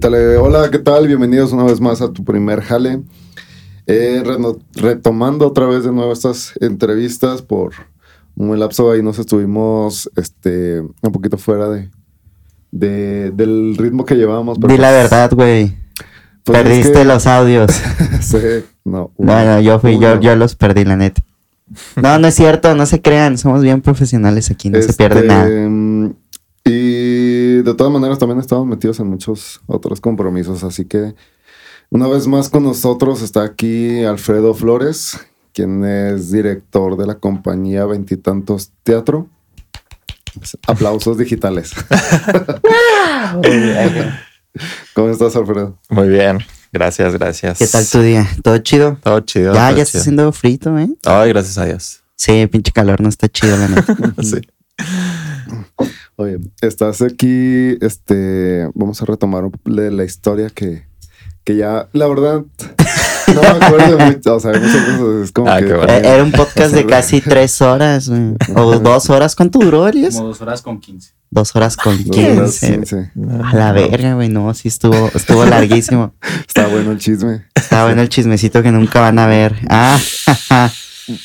Dale, hola, ¿qué tal? Bienvenidos una vez más a tu primer jale. Eh, retomando otra vez de nuevo estas entrevistas por un lapso ahí nos estuvimos este, un poquito fuera de, de- del ritmo que llevábamos. Di la pues- verdad, güey. pues es Perdiste que- los audios. sí, no. Bueno, yo fui, yo, uno. yo los perdí, la neta. No, no es cierto, no se crean. Somos bien profesionales aquí, no se pierde Este, nada. mm, Y de todas maneras también estamos metidos en muchos otros compromisos, así que una vez más con nosotros está aquí Alfredo Flores, quien es director de la compañía Veintitantos Teatro. Aplausos digitales. ¿Cómo estás, Alfredo? Muy bien, gracias, gracias. ¿Qué tal tu día? ¿Todo chido? Todo chido. Ya, todo ya está haciendo frito, ¿eh? Ay, gracias a Dios. Sí, pinche calor no está chido, la neta. sí. Oye, estás aquí, este, vamos a retomar la historia que, que ya, la verdad, no me acuerdo mucho, o sea, muchas es como Ah, que... Eh, Era un podcast de casi tres horas, güey. O dos horas. ¿Cuánto duró, Elias? Como dos horas con 15. Dos horas con Dos horas, quince. A la verga, güey. No, sí estuvo, estuvo larguísimo. Está bueno el chisme. Está bueno el chismecito que nunca van a ver. Ah.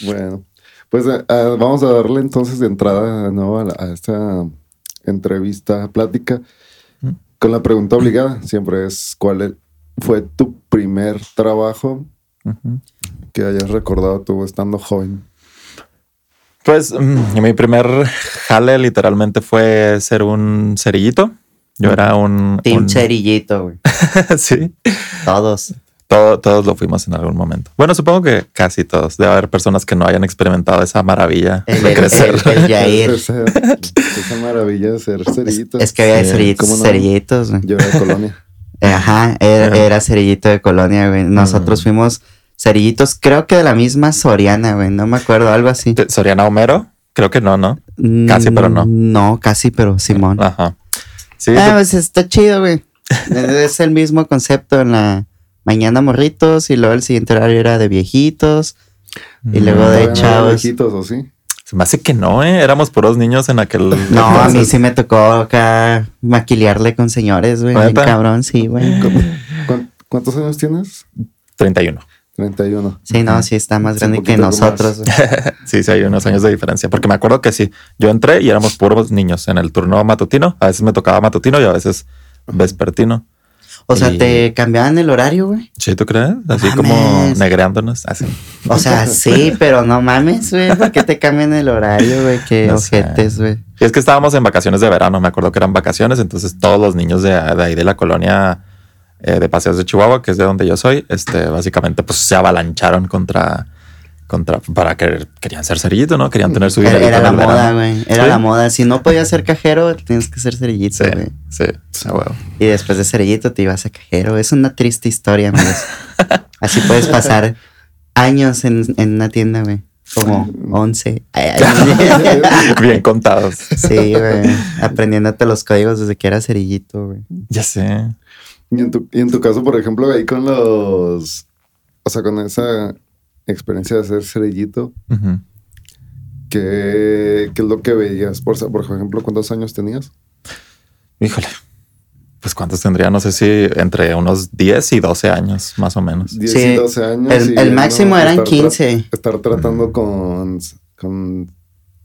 Bueno, pues eh, ah, vamos a darle entonces de entrada ¿no? a, la- a esta entrevista, plática, con la pregunta obligada. Siempre es, ¿cuál e- fue tu primer trabajo que hayas recordado tú estando joven? Pues mm, mi primer jale literalmente fue ser un cerillito. Yo era un... Team un- Cerillito, güey. sí. Todos. Todo- todos lo fuimos en algún momento. Bueno, supongo que casi todos. Debe haber personas que no hayan experimentado esa maravilla El, de el, crecer. el- el Yair. Esa, maravilla de ser cerillito. Es que había Sí, cerillitos, cerillitos, güey. Yo era de colonia. Ajá, era, era cerillito de colonia, güey. Nosotros Mm. fuimos cerillitos, creo que de la misma Soriana, güey. No me acuerdo, algo así. Soriana Homero. Creo que no, ¿no? Casi, pero no. Mm, No, casi, pero Simón. Ajá. Sí, Ah, pues está chido, güey. es el mismo concepto en la mañana morritos y luego el siguiente horario era de viejitos. Y luego de no chavos. viejitos, ¿o sí? Se me hace que no, ¿eh? Éramos puros niños en aquel... No, a mí sí me tocó acá maquilearle con señores, güey. Cabrón, sí, güey. ¿Cu- cuán- ¿Cuántos años tienes? 31. 31. Sí, no, sí está más Sí, grande que nosotros. Sí, sí, hay unos años de diferencia. Porque me acuerdo que sí, yo entré y éramos puros niños en el turno matutino. A veces me tocaba matutino y a veces vespertino. O sea, Y- te cambiaban el horario, güey. ¿Sí, tú crees? Así Mames. como negreándonos. Así. O sea, sí, pero no mames, güey. ¿Por qué te cambian el horario, güey? Qué No ojetes, güey. Y es que estábamos en vacaciones de verano. Me acuerdo que eran vacaciones. Entonces todos los niños de, de ahí de la colonia eh, de Paseos de Chihuahua, que es de donde yo soy, este, básicamente pues se avalancharon contra... Contra, para que querían ser cerillito, ¿no? Querían tener su Era, dinerito era la moda, güey. Era Sí. la moda. Si no podías ser cajero, tienes que ser cerillito, Sí, güey. sí, a huevo. Y después de cerillito te ibas a cajero. Es una triste historia, amigos. Así puedes pasar años en, en una tienda, güey. Como 11. Ay, ay. Bien contados. sí, güey. Aprendiéndote los códigos desde que era cerillito, güey. Ya sé. Y en, tu, y en tu caso, por ejemplo, ahí con los. O sea, con esa experiencia de ser cerillito, Ujú. ¿qué, qué es lo que veías? Por, por ejemplo, ¿cuántos años tenías? Híjole. Pues cuántos tendría, no sé si entre unos 10 y 12 años, más o menos. 10 Sí, y 12 años. El, y el máximo ¿no? eran Estar tra- 15. Estar tratando con, con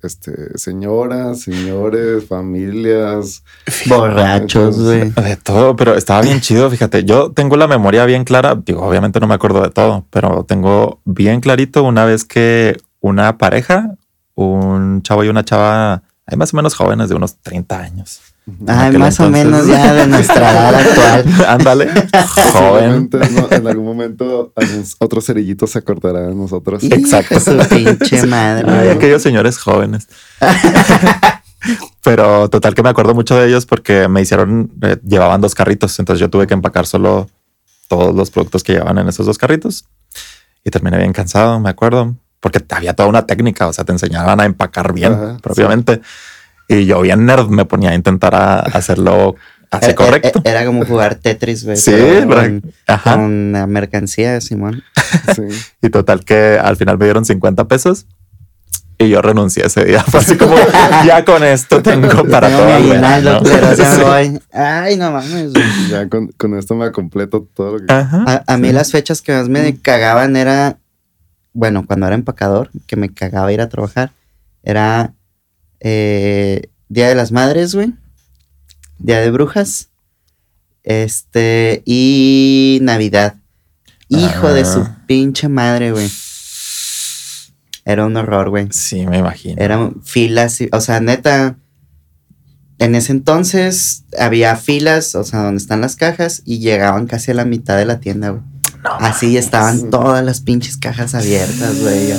este, señoras, señores, familias. Borrachos, güey. De todo, pero estaba bien chido, fíjate. Yo tengo la memoria bien clara. Digo, obviamente no me acuerdo de todo, pero tengo bien clarito una vez que una pareja, un chavo y una chava, hay más o menos jóvenes de unos 30 años. Ay, más o menos ya de nuestra edad actual. Ándale, joven. En algún momento, algún otro cerillito se acordará de nosotros. Exacto. Su pinche madre. Ay, aquellos señores jóvenes. Pero total que me acuerdo mucho de ellos porque me hicieron, eh, llevaban dos carritos, entonces yo tuve que empacar solo todos los productos que llevaban en esos dos carritos y terminé bien cansado, me acuerdo, porque había toda una técnica, o sea, te enseñaban a empacar bien Ajá, propiamente. Y yo bien nerd me ponía a intentar a hacerlo así Eh, eh, correcto. eh, Era como jugar Tetris, güey. Sí, pero pero- con, Ajá. con la mercancía, Simón. Sí. Y total que al final me dieron 50 pesos Y yo renuncié ese día. Fue así como, ya con esto tengo para Tengo todo. mi aguinaldo, culero, ya Sí. voy. Ay, no mames. Ya con, con esto me completo todo lo que. Ajá. A, a mí las fechas que más me cagaban era, bueno, cuando era empacador, que me cagaba ir a trabajar, era eh, Día de las Madres, güey. Día de Brujas. Este, y Navidad. Hijo de su Ah. pinche madre, güey. Era un horror, güey. Sí, me imagino. Eran filas, o sea, neta. En ese entonces había filas, o sea, donde están las cajas, y llegaban casi a la mitad de la tienda, güey. Así estaban todas las pinches cajas abiertas, güey.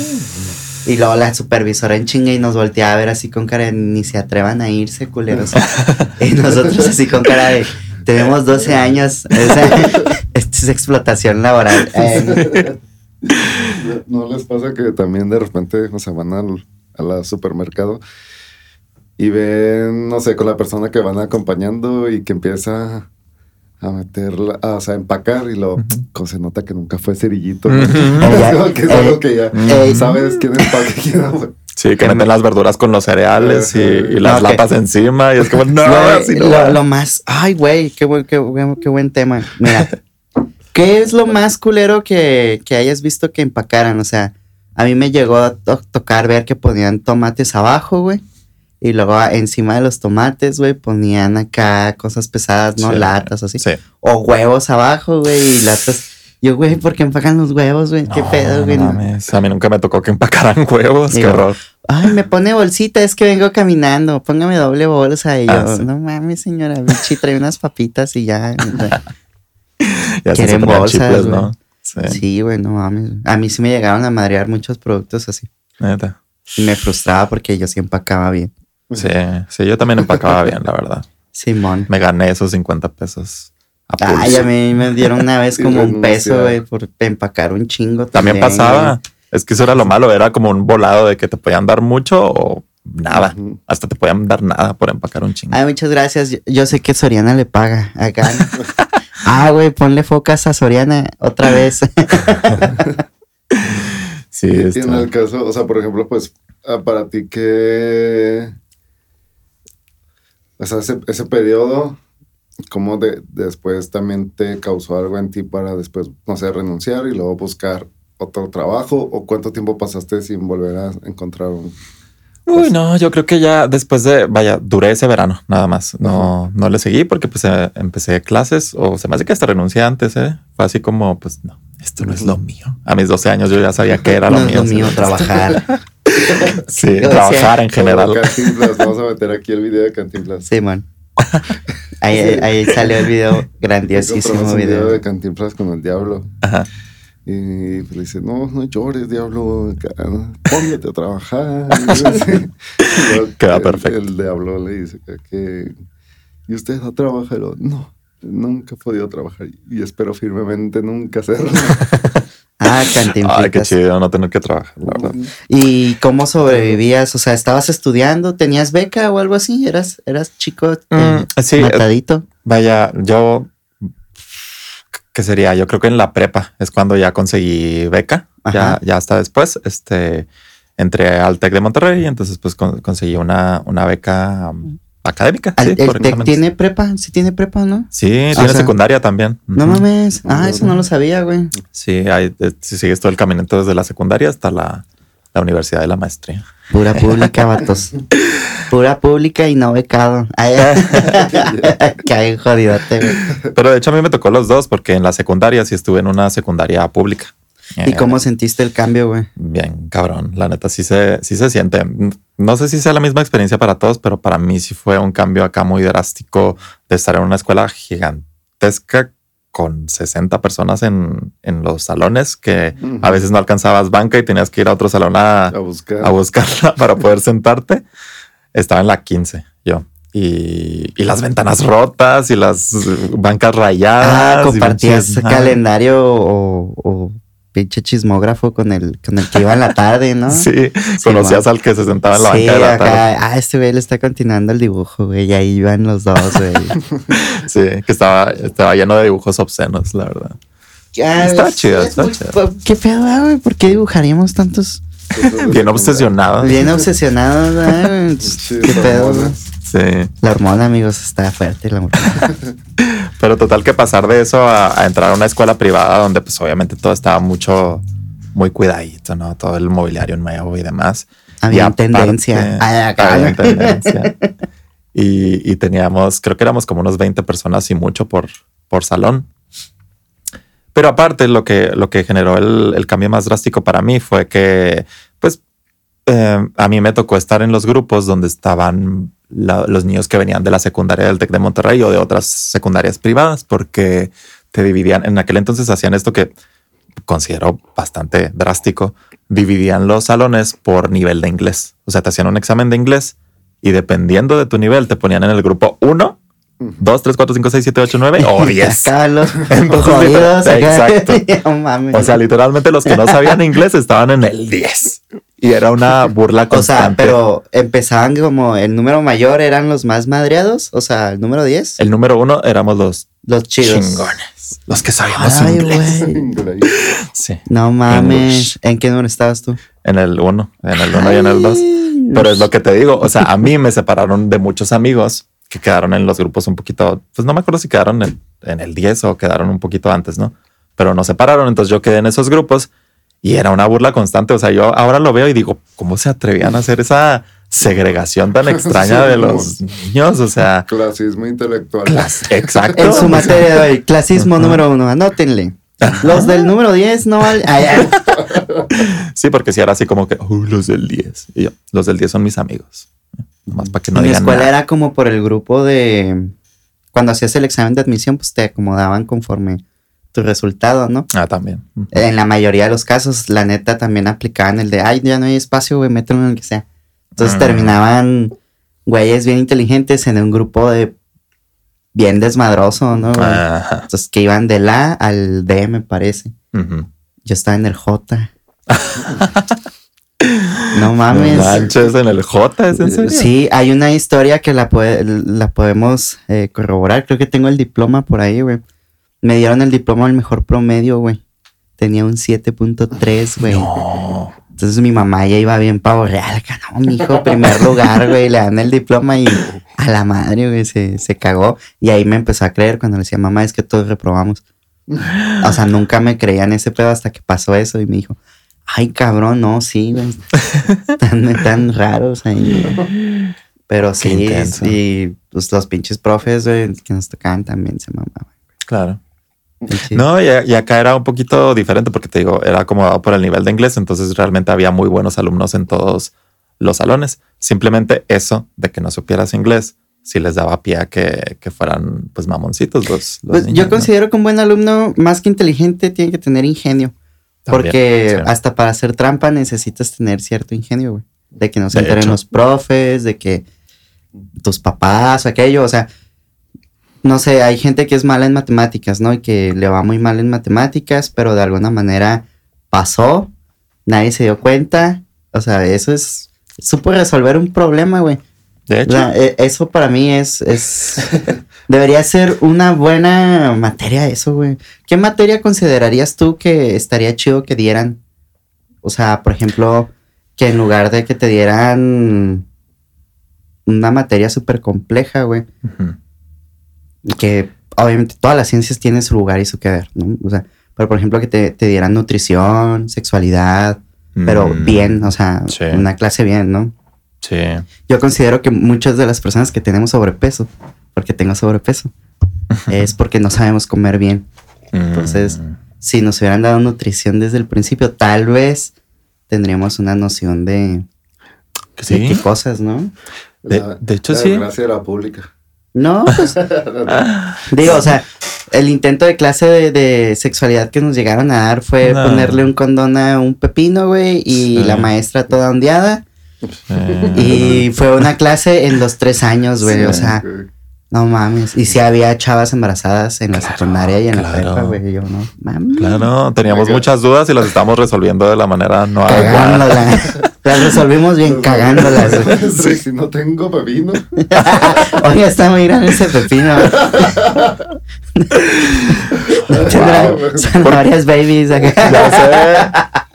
Y luego la supervisora en chinga y nos volteaba a ver así con cara de ni se atrevan a irse, culeros. y nosotros así con cara de tenemos 12 años. Esto es explotación laboral. Eh, ¿No les pasa que también de repente, o sea, van al, a la supermercado y ven, no sé, con la persona que van acompañando y que empieza a meterla, a, o sea, a empacar y como se nota que nunca fue cerillito. ¿no? Como que es algo que ya eh, sabes quién empaca quién no. Sí, que meten las verduras con los cereales y, y las No, que- latas encima. Y es como, no, así no lo, va. lo más. Ay, güey, qué buen, qué, buen- qué buen tema. Mira, ¿qué es lo más culero que, que hayas visto que empacaran? O sea, a mí me llegó a to- tocar ver que ponían tomates abajo, güey. Y luego encima de los tomates, güey, ponían acá cosas pesadas, ¿no? Sí. Latas, así. Sí. O huevos abajo, güey, y latas. Yo, güey, ¿por qué empacan los huevos, güey? ¿Qué No, pedo, güey? no mames. A mí nunca me tocó que empacaran huevos. Qué horror. Ay, me pone bolsita, es que vengo caminando. Póngame doble bolsa. Y yo, Ah, sí. no mames, señora, bichi, trae unas papitas y ya. Ya Quieren bolsas. ¿no? Sí, Sí, güey, no mames. A mí sí me llegaron a madrear muchos productos así. neta. Y me frustraba porque yo sí empacaba bien. Sí, sí, yo también empacaba bien, la verdad. Simón. Me gané esos 50 pesos. a Ay, a mí me dieron una vez como un peso, güey, por empacar un chingo. También también, pasaba. Es que eso era lo malo. Era como un volado de que te podían dar mucho o nada. Hasta te podían dar nada por empacar un chingo. Ay, muchas gracias. Yo, yo sé que Soriana le paga acá. ah, güey, ponle focas a Soriana otra vez. Sí, está- en el caso, o sea, por ejemplo, pues, ah, para ti que. O sea, ese, ese periodo, ¿cómo de, después también te causó algo en ti para después, no sé, renunciar y luego buscar otro trabajo? ¿O cuánto tiempo pasaste sin volver a encontrar un. Uy, no, yo creo que ya después de, vaya, duré ese verano, nada más. No, no le seguí porque pues eh, empecé clases o se me hace que hasta renuncié antes, ¿eh? Fue así como, pues no, esto no es lo mío. A mis 12 años yo ya sabía que era lo no es mío. lo mío trabajar. Sí, trabajar en general. Cantinflas, vamos a meter aquí el video de Cantinflas. Simón. Ahí, ahí, ahí salió el video, grandiosísimo video video. de Cantinflas con el diablo. Ajá. Y pues le dice, no, no llores, diablo, póngate a trabajar. Queda el- perfecto. El, diablo le dice que, que, ¿y usted ha trabajado? No, nunca he podido trabajar y espero firmemente nunca hacerlo. Ah, Ay, qué cantinflitas. chido no tener que trabajar, la verdad. ¿Y cómo sobrevivías? O sea, ¿estabas estudiando? ¿Tenías beca o algo así? ¿Eras, eras chico eh, Mm, sí, eh, matadito? Vaya, yo, ¿qué sería? Yo creo que en la prepa es cuando ya conseguí beca. Ya, ya hasta después, este, entré al TEC de Monterrey y entonces pues con- conseguí una, una beca um, académica. ¿El, sí, el TEC tiene prepa? ¿Sí tiene prepa, no? Sí, tiene sea, secundaria también. No mames. Ah, eso no lo sabía, güey. Sí, hay, eh, si sigues todo el caminito desde la secundaria hasta la, la universidad de la maestría. Pura pública, vatos. Pura pública y no becado. Qué jodidote, güey. Pero de hecho a mí me tocó los dos porque en la secundaria sí estuve en una secundaria pública. ¿Y Eh, cómo sentiste el cambio, güey? Bien, cabrón. La neta sí se, sí se siente. No sé si sea la misma experiencia para todos, pero para mí sí fue un cambio acá muy drástico de estar en una escuela gigantesca con 60 personas en, en los salones que a veces no alcanzabas banca y tenías que ir a otro salón a, A buscar. a buscarla para poder sentarte. Estaba en la 15 yo. Y, y las ventanas rotas y las bancas rayadas. Ah, y compartías calendario o, o pinche chismógrafo con el, con el que iba en la tarde, ¿no? Sí, conocías al que se sentaba en la Sí, banca de la acá, tarde. ah, este güey le está continuando el dibujo, güey, y ahí iban los dos, güey. Sí, que estaba, estaba lleno de dibujos obscenos, la verdad. Ah, Está es- chido, es está chido. ¿Qué pedo, ah, güey? ¿Por qué dibujaríamos tantos Bien obsesionado. Bien obsesionado, ¿verdad? Sí, ¿Qué pedo? güey? Sí. La hormona, amigos, está fuerte. La hormona. Pero total que pasar de eso a, a entrar a una escuela privada donde pues obviamente todo estaba mucho, muy cuidadito, ¿no? Todo el mobiliario nuevo y demás. Había Y aparte- tendencia. Acá. había tendencia. Y, y teníamos, creo que éramos como unos 20 personas y mucho por, por salón. Pero aparte, lo que, lo que generó el, el cambio más drástico para mí fue que, pues, eh, a mí me tocó estar en los grupos donde estaban los niños que venían de la secundaria del TEC de Monterrey o de otras secundarias privadas, porque te dividían, en aquel entonces hacían esto que considero bastante drástico, dividían los salones por nivel de inglés. O sea, te hacían un examen de inglés y dependiendo de tu nivel te ponían en el grupo 1, 2, 3, 4, 5, 6, 7, 8, 9 o 10. Acá los Entonces, jodidos. acá. exacto. No mames. O sea, literalmente los que no sabían inglés estaban en el 10. Y era una burla O sea, constante. pero empezaban como el número mayor eran los más madreados. O sea, el número 10, el número uno éramos los los chidos. chingones. Los que sabíamos Ay, inglés. Sí. No mames. English. ¿En qué número estabas tú? En el uno, en el uno y en el dos. Pero es lo que te digo. O sea, a mí me separaron de muchos amigos que quedaron en los grupos un poquito, pues no me acuerdo si quedaron en, en el 10 o quedaron un poquito antes, ¿no? Pero nos separaron. Entonces yo quedé en esos grupos y era una burla constante. O sea, yo ahora lo veo y digo, ¿cómo se atrevían a hacer esa segregación tan extraña de los niños? O sea, Clasismo intelectual. exacto. En su materia de hoy, clasismo número uno, anótenle. Los del número 10 no valen. Ay, ay. Sí, porque si era así como que, "Uy, los del 10. Y yo, los del 10 son mis amigos. Nomás para que no en mi digan escuela nada. era como por el grupo de. Cuando hacías el examen de admisión, pues te acomodaban conforme tu resultado, ¿no? Ah, también. En la mayoría de los casos, la neta también aplicaban el de, ay, ya no hay espacio, güey, mételo en el que sea. Entonces Mm. terminaban güeyes bien inteligentes en un grupo de bien desmadroso, ¿no? güey? Ajá. Entonces que iban del A al D, me parece. Yo estaba en el J. no mames. manches, en el J, ¿es en serio? Sí, hay una historia que la, puede- la podemos eh, corroborar. Creo que tengo el diploma por ahí, güey. Me dieron el diploma al mejor promedio, güey. Tenía un 7.3, güey. No. Entonces mi mamá ya iba bien pavo real. No, mi hijo, primer lugar, güey. Le dan el diploma y a la madre, güey, se, se cagó. Y ahí me empezó a creer cuando le decía, mamá, es que todos reprobamos. O sea, nunca me creían ese pedo hasta que pasó eso y me dijo, ay, cabrón, no, sí, güey. Tan, tan raros ahí. güey". Pero sí, y pues, los pinches profes, güey, que nos tocaban también se mamaban. Claro. No, y, y acá era un poquito diferente porque te digo, era acomodado por el nivel de inglés, entonces realmente había muy buenos alumnos en todos los salones. Simplemente eso de que no supieras inglés, sí les daba pie a que, que fueran pues mamoncitos los, los Pues, niños, yo ¿no? considero que un buen alumno, más que inteligente, tiene que tener ingenio. También, Porque sí. hasta para hacer trampa necesitas tener cierto ingenio, güey. De que no se enteren los profes, de que tus papás, aquello, o sea, no sé, hay gente que es mala en matemáticas, ¿no? Y que le va muy mal en matemáticas, pero de alguna manera pasó, nadie se dio cuenta, o sea, eso es, supo resolver un problema, güey. De O hecho, sea, e- eso para mí es, es debería ser una buena materia eso, güey. ¿Qué materia considerarías tú que estaría chido que dieran? O sea, por ejemplo, que en lugar de que te dieran una materia súper compleja, güey, y que obviamente todas las ciencias tienen su lugar y su que ver, ¿no? O sea, pero por ejemplo que te, te dieran nutrición, sexualidad, pero mm, bien, o sea, Sí. una clase bien, ¿no? Sí. Yo considero que muchas de las personas que tenemos sobrepeso, porque tengo sobrepeso, es porque no sabemos comer bien. Entonces, Mm, Si nos hubieran dado nutrición desde el principio, tal vez tendríamos una noción de, qué cosas, ¿no? De- La- de hecho, la sí. desgracia de la pública. No, pues, digo, o sea, el intento de clase de, de sexualidad que nos llegaron a dar fue No. ponerle un condón a un pepino, güey, y Sí. la maestra toda ondeada. Y fue una clase en los tres años, güey, Sí. o sea. No mames. Y si había chavas embarazadas en la Claro, secundaria y en la claro. prepa, güey. Yo no mames. Claro, teníamos muchas dudas y las estamos resolviendo de la manera no adecuada. Las resolvimos bien cagándolas. Sí, si no tengo pepino. Oye, está muy grande ese pepino. Tendrá Wow. son varias babies acá. Ya sé.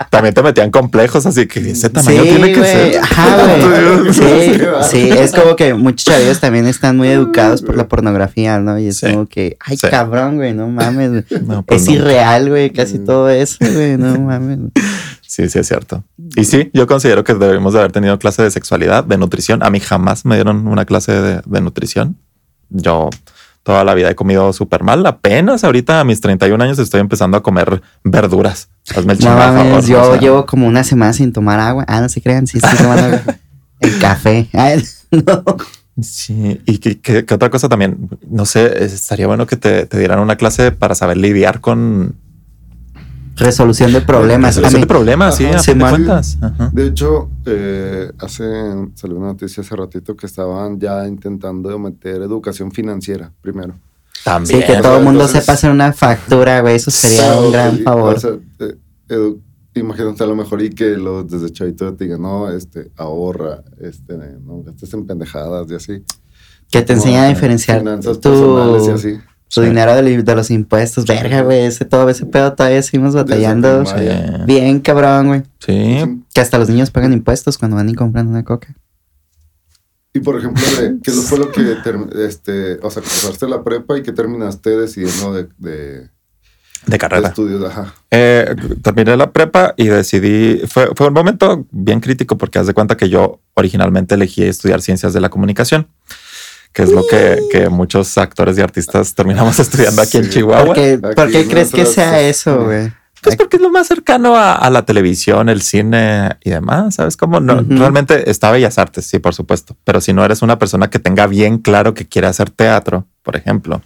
También te metían complejos, así que ese tamaño Sí, tiene que ser. Ajá, güey. Sí, Sí, es como que muchos chavillos también están muy educados por la pornografía, ¿no? Y es Sí. como que, ay, Sí. cabrón, güey, no mames. No, pues es no. irreal, güey, casi todo eso, güey, no mames. Sí, sí, es cierto. Y sí, yo considero que debemos de haber tenido clase de sexualidad, de nutrición. A mí jamás me dieron una clase de, de nutrición. Yo toda la vida he comido súper mal. Apenas ahorita a mis 31 años estoy empezando a comer verduras. Hazme el No chingado mames, favor, yo o sea, llevo como una semana sin tomar agua. Ah, no se crean, sí estoy tomando agua. el café. Ay, no. Sí, y que, que- que otra cosa también, no sé, estaría bueno que te, te dieran una clase para saber lidiar con Resolución de problemas. Resolución de problemas, sí, Ajá, a fin de Simón. cuentas. Ajá. De hecho, eh, hace salió una noticia hace ratito que estaban ya intentando meter educación financiera primero. También. Sí, que todo el mundo Entonces- sepa hacer una factura, güey. Eso sería un gran y- favor. o sea, eh, edu- imagínate a lo mejor y que los desde chavito te digan, no, este, ahorra, este, no gastes en pendejadas y así. que te enseña a diferenciar Finanzas tu, personales y así. Sí. dinero de, de los impuestos. Verga, güey. Ese todo ese pedo todavía seguimos batallando. Sí. Bien, cabrón, güey. Sí, Que hasta los niños pagan impuestos cuando van y compran una coca. Y por ejemplo, de- ¿qué fue lo que, este, o sea, que pasaste la prepa y que terminaste decidiendo de, de, de de carrera. estudios? Ajá. Eh, terminé la prepa y decidí, fue, fue un momento bien crítico porque haz de cuenta que yo originalmente elegí estudiar ciencias de la comunicación, que es lo que, que muchos actores y artistas terminamos estudiando aquí en. Chihuahua. ¿Por qué, Aquí por qué crees que sea eso, güey? Pues porque es lo más cercano a, a la televisión, el cine y demás, ¿sabes cómo? No. Realmente está Bellas Artes, sí, por supuesto, pero si no eres una persona que tenga bien claro que quiere hacer teatro, por ejemplo,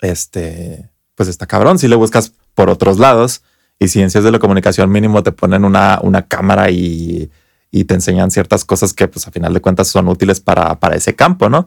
este, pues está cabrón. Si le buscas por otros lados y ciencias de la comunicación mínimo te ponen una, una cámara y, y te enseñan ciertas cosas que pues a final de cuentas son útiles para, para ese campo, ¿no?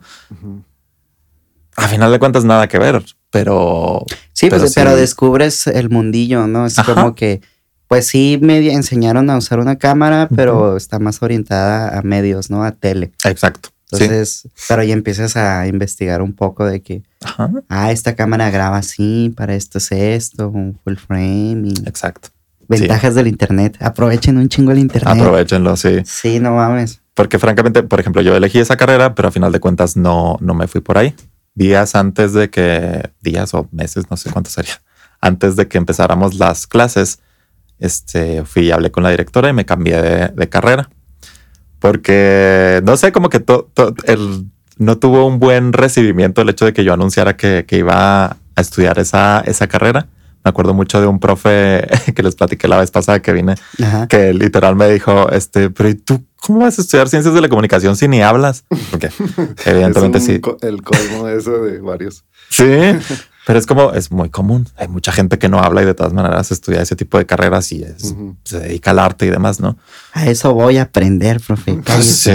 A final de cuentas nada que ver, pero Sí, pues, Pero pero, sí. descubres el mundillo, ¿no? Es Ajá. como que, pues sí, me enseñaron a usar una cámara, pero está más orientada a medios, ¿no? A tele. exacto. sí. Entonces, pero ya empiezas a investigar un poco de que, Ajá, ah, esta cámara graba así, para esto es esto, un full frame y exacto. Ventajas del internet. Aprovechen un chingo el internet. Aprovechenlo, sí. Sí, no mames. Porque francamente, por ejemplo, yo elegí esa carrera, pero a final de cuentas no, no me fui por ahí. Días antes de que, días o meses, no sé cuánto sería, antes de que empezáramos las clases, este, fui y hablé con la directora y me cambié de, de carrera. Porque, no sé, como que to- to- el, no tuvo un buen recibimiento el hecho de que yo anunciara que, que iba a estudiar esa, esa carrera. Me acuerdo mucho de un profe que les platiqué la vez pasada que vine, Ajá. que literal me dijo, este, pero ¿y tú cómo vas a estudiar ciencias de la comunicación si ni hablas? Porque evidentemente Es un sí. el colmo de eso de varios. Sí, pero es como, es muy común. Hay mucha gente que no habla y de todas maneras estudia ese tipo de carreras y es- se dedica al arte y demás, ¿no? A eso voy a aprender, profe. Sí.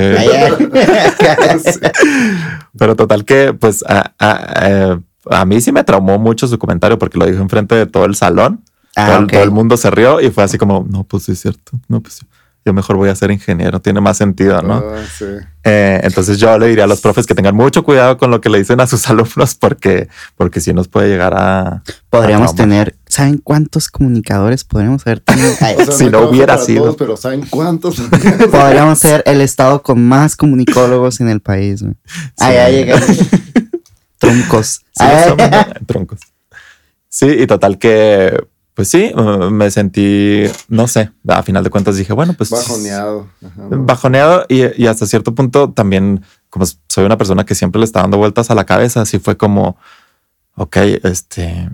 Pero total que, pues, a, a- eh, a mí sí me traumó mucho su comentario porque lo dijo enfrente de todo el salón. Ah, todo, el- ok. todo el mundo se rió y fue así como, no, pues sí es cierto. No, pues yo mejor voy a ser ingeniero. Tiene más sentido, ¿no? Ah, sí. Eh, entonces yo le diría a los profes que tengan mucho cuidado con lo que le dicen a sus alumnos porque, porque si nos puede llegar a... Podríamos a tener, ¿saben cuántos comunicadores podríamos haber tenido? O sea, Si no trabajo hubiera sido. todos, pero ¿saben cuántos? Podríamos ser el estado con más comunicólogos en el país. Ay, ya llegamos. Truncos. Sí, Ay. somos, ¿no? troncos. Sí, y total que, pues sí, me sentí, no sé, a final de cuentas dije, bueno, pues... Bajoneado. Bajoneado y, y hasta cierto punto también, como soy una persona que siempre le está dando vueltas a la cabeza, así fue como, ok, este,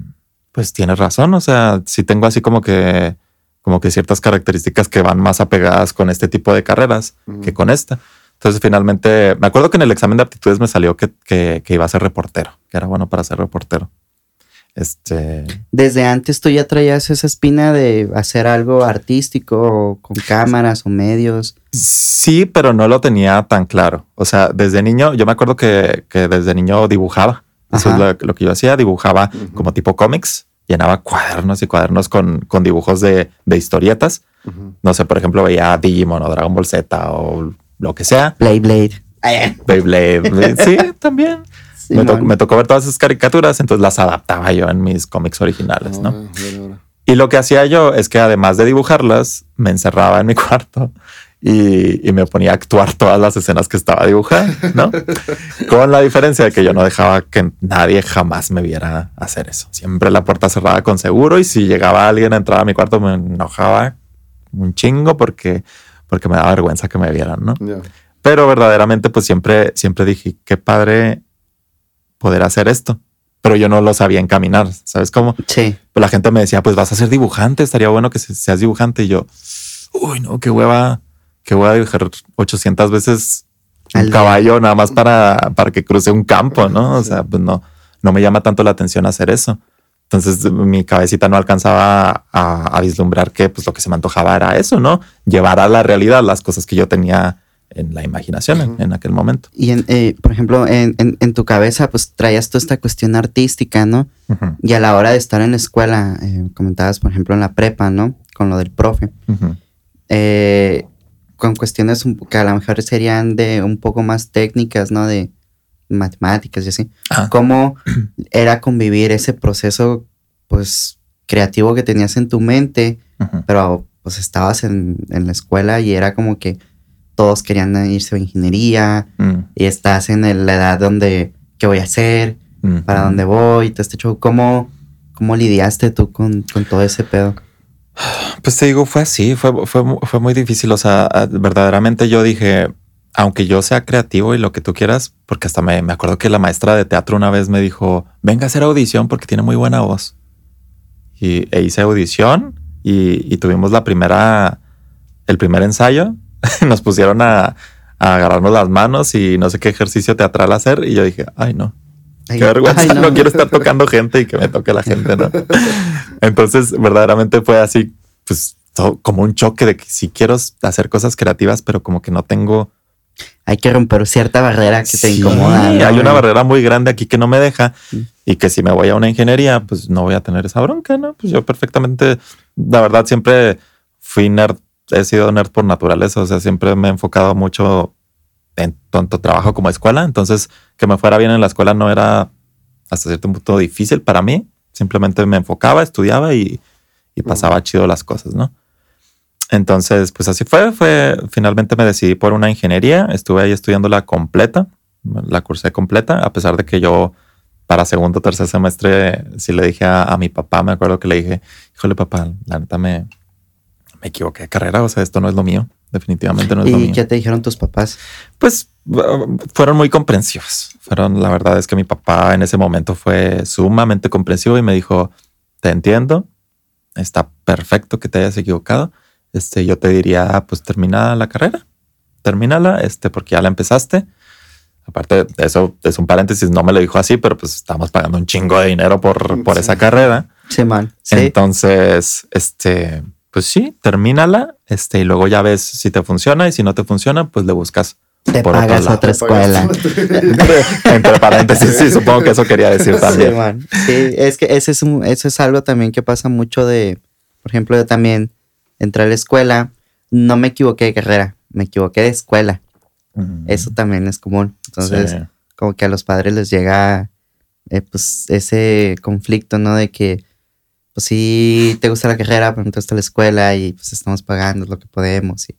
pues tienes razón, o sea, sí tengo así como que, como que ciertas características que van más apegadas con este tipo de carreras que con esta. Entonces finalmente, me acuerdo que en el examen de aptitudes me salió que, que, que iba a ser reportero, que era bueno para ser reportero. Este, Desde antes tú ya traías esa espina de hacer algo artístico o con cámaras o medios. Sí, pero no lo tenía tan claro. O sea, desde niño, yo me acuerdo que, que desde niño dibujaba. Eso Ajá. es lo, lo que yo hacía, dibujaba como tipo cómics. llenaba cuadernos y cuadernos con, con dibujos de, de historietas. No sé, por ejemplo, veía Digimon o Dragon Ball Z o lo que sea. Blade Blade. Beyblade. sí, también. me, to- me tocó ver todas esas caricaturas, entonces las adaptaba yo en mis cómics originales, ¿no? Ah, bueno, bueno. Y lo que hacía yo es que además de dibujarlas, me encerraba en mi cuarto y, y me ponía a actuar todas las escenas que estaba dibujando, ¿no? Con la diferencia de que yo no dejaba que nadie jamás me viera hacer eso. Siempre la puerta cerrada con seguro y si llegaba alguien a entrar a mi cuarto me enojaba un chingo porque, porque me daba vergüenza que me vieran, ¿no? Pero verdaderamente, pues siempre, siempre dije, qué padre poder hacer esto. Pero yo no lo sabía encaminar, ¿sabes cómo? Sí. Pues la gente me decía, pues vas a ser dibujante, estaría bueno que se- seas dibujante. Y yo, uy, no, qué hueva, qué hueva dibujar 800 veces un Al día. caballo nada más para, para que cruce un campo, ¿no? O sea, pues no, no me llama tanto la atención hacer eso. Entonces mi cabecita no alcanzaba a, a vislumbrar que pues lo que se me antojaba era eso, ¿no? Llevar a la realidad las cosas que yo tenía en la imaginación en- en aquel momento. Y, en, eh, por ejemplo, en, en- tu cabeza, pues traías toda esta cuestión artística, ¿no? Y a la hora de estar en la escuela, eh, comentabas, por ejemplo, en la prepa, ¿no? Con lo del profe. eh, con cuestiones un- que a lo mejor serían de un poco más técnicas, ¿no? De matemáticas y así. ¿Cómo era convivir ese proceso, pues, creativo que tenías en tu mente, pero pues estabas en, en la escuela y era como que todos querían irse a ingeniería Mm, y estás en el- la edad donde, ¿qué voy a hacer? mm, ¿Para dónde voy? Todo este show. ¿Cómo, cómo lidiaste tú con, con todo ese pedo? Pues te digo, fue así, fue, fue, fue muy difícil. O sea, verdaderamente yo dije, aunque yo sea creativo y lo que tú quieras, porque hasta me, me acuerdo que la maestra de teatro una vez me dijo, venga a hacer audición porque tiene muy buena voz. Y e hice audición y, y tuvimos la primera, el primer ensayo. Nos pusieron a, a agarrarnos las manos y no sé qué ejercicio teatral hacer. Y yo dije, ay no, Ay, Qué vergüenza, ay, no. quiero estar tocando gente y que me toque la gente, ¿no? Entonces, verdaderamente fue así, pues como un choque de que si quiero hacer cosas creativas, pero como que no tengo. Hay que romper cierta barrera que te incomoda. ¿no? Hay una barrera muy grande aquí que no me deja Sí. y que si me voy a una ingeniería, pues no voy a tener esa bronca, ¿no? Pues yo perfectamente, la verdad, siempre fui nerd, he sido nerd por naturaleza, o sea, siempre me he enfocado mucho en tanto trabajo como escuela, entonces que me fuera bien en la escuela no era hasta cierto punto difícil para mí, simplemente me enfocaba, estudiaba y, y pasaba chido las cosas, ¿no? Entonces, pues así fue, fue, finalmente me decidí por una ingeniería, estuve ahí estudiándola completa, la cursé completa, a pesar de que yo para segundo o tercer semestre sí le dije a, a mi papá, me acuerdo que le dije, híjole papá, la neta me, me equivoqué de carrera, o sea, esto no es lo mío, definitivamente no es lo ¿Y mío. qué te dijeron tus papás? Pues fueron muy comprensivos. Fueron, la verdad es que mi papá en ese momento fue sumamente comprensivo y me dijo, te entiendo, está perfecto que te hayas equivocado. Este, yo te diría, pues termina la carrera, termínala, este, porque ya la empezaste. Aparte de eso, es un paréntesis, no me lo dijo así, pero pues estamos pagando un chingo de dinero por, por Sí. esa carrera. Sí, man. Sí. Entonces, este, pues sí, termínala, este, y luego ya ves si te funciona y si no te funciona, pues le buscas te por otro pagas lado. otra escuela. Entre paréntesis, sí, supongo que eso quería decir Sí, también. man. Sí, es que ese es, un- eso es algo también que pasa mucho de, por ejemplo, yo también entré a la escuela, no me equivoqué de carrera, me equivoqué de escuela. Eso también es común. Entonces, Sí. como que a los padres les llega eh, pues ese conflicto, ¿no? De que, pues sí, te gusta la carrera, pero no te gusta la escuela y pues estamos pagando lo que podemos. Y,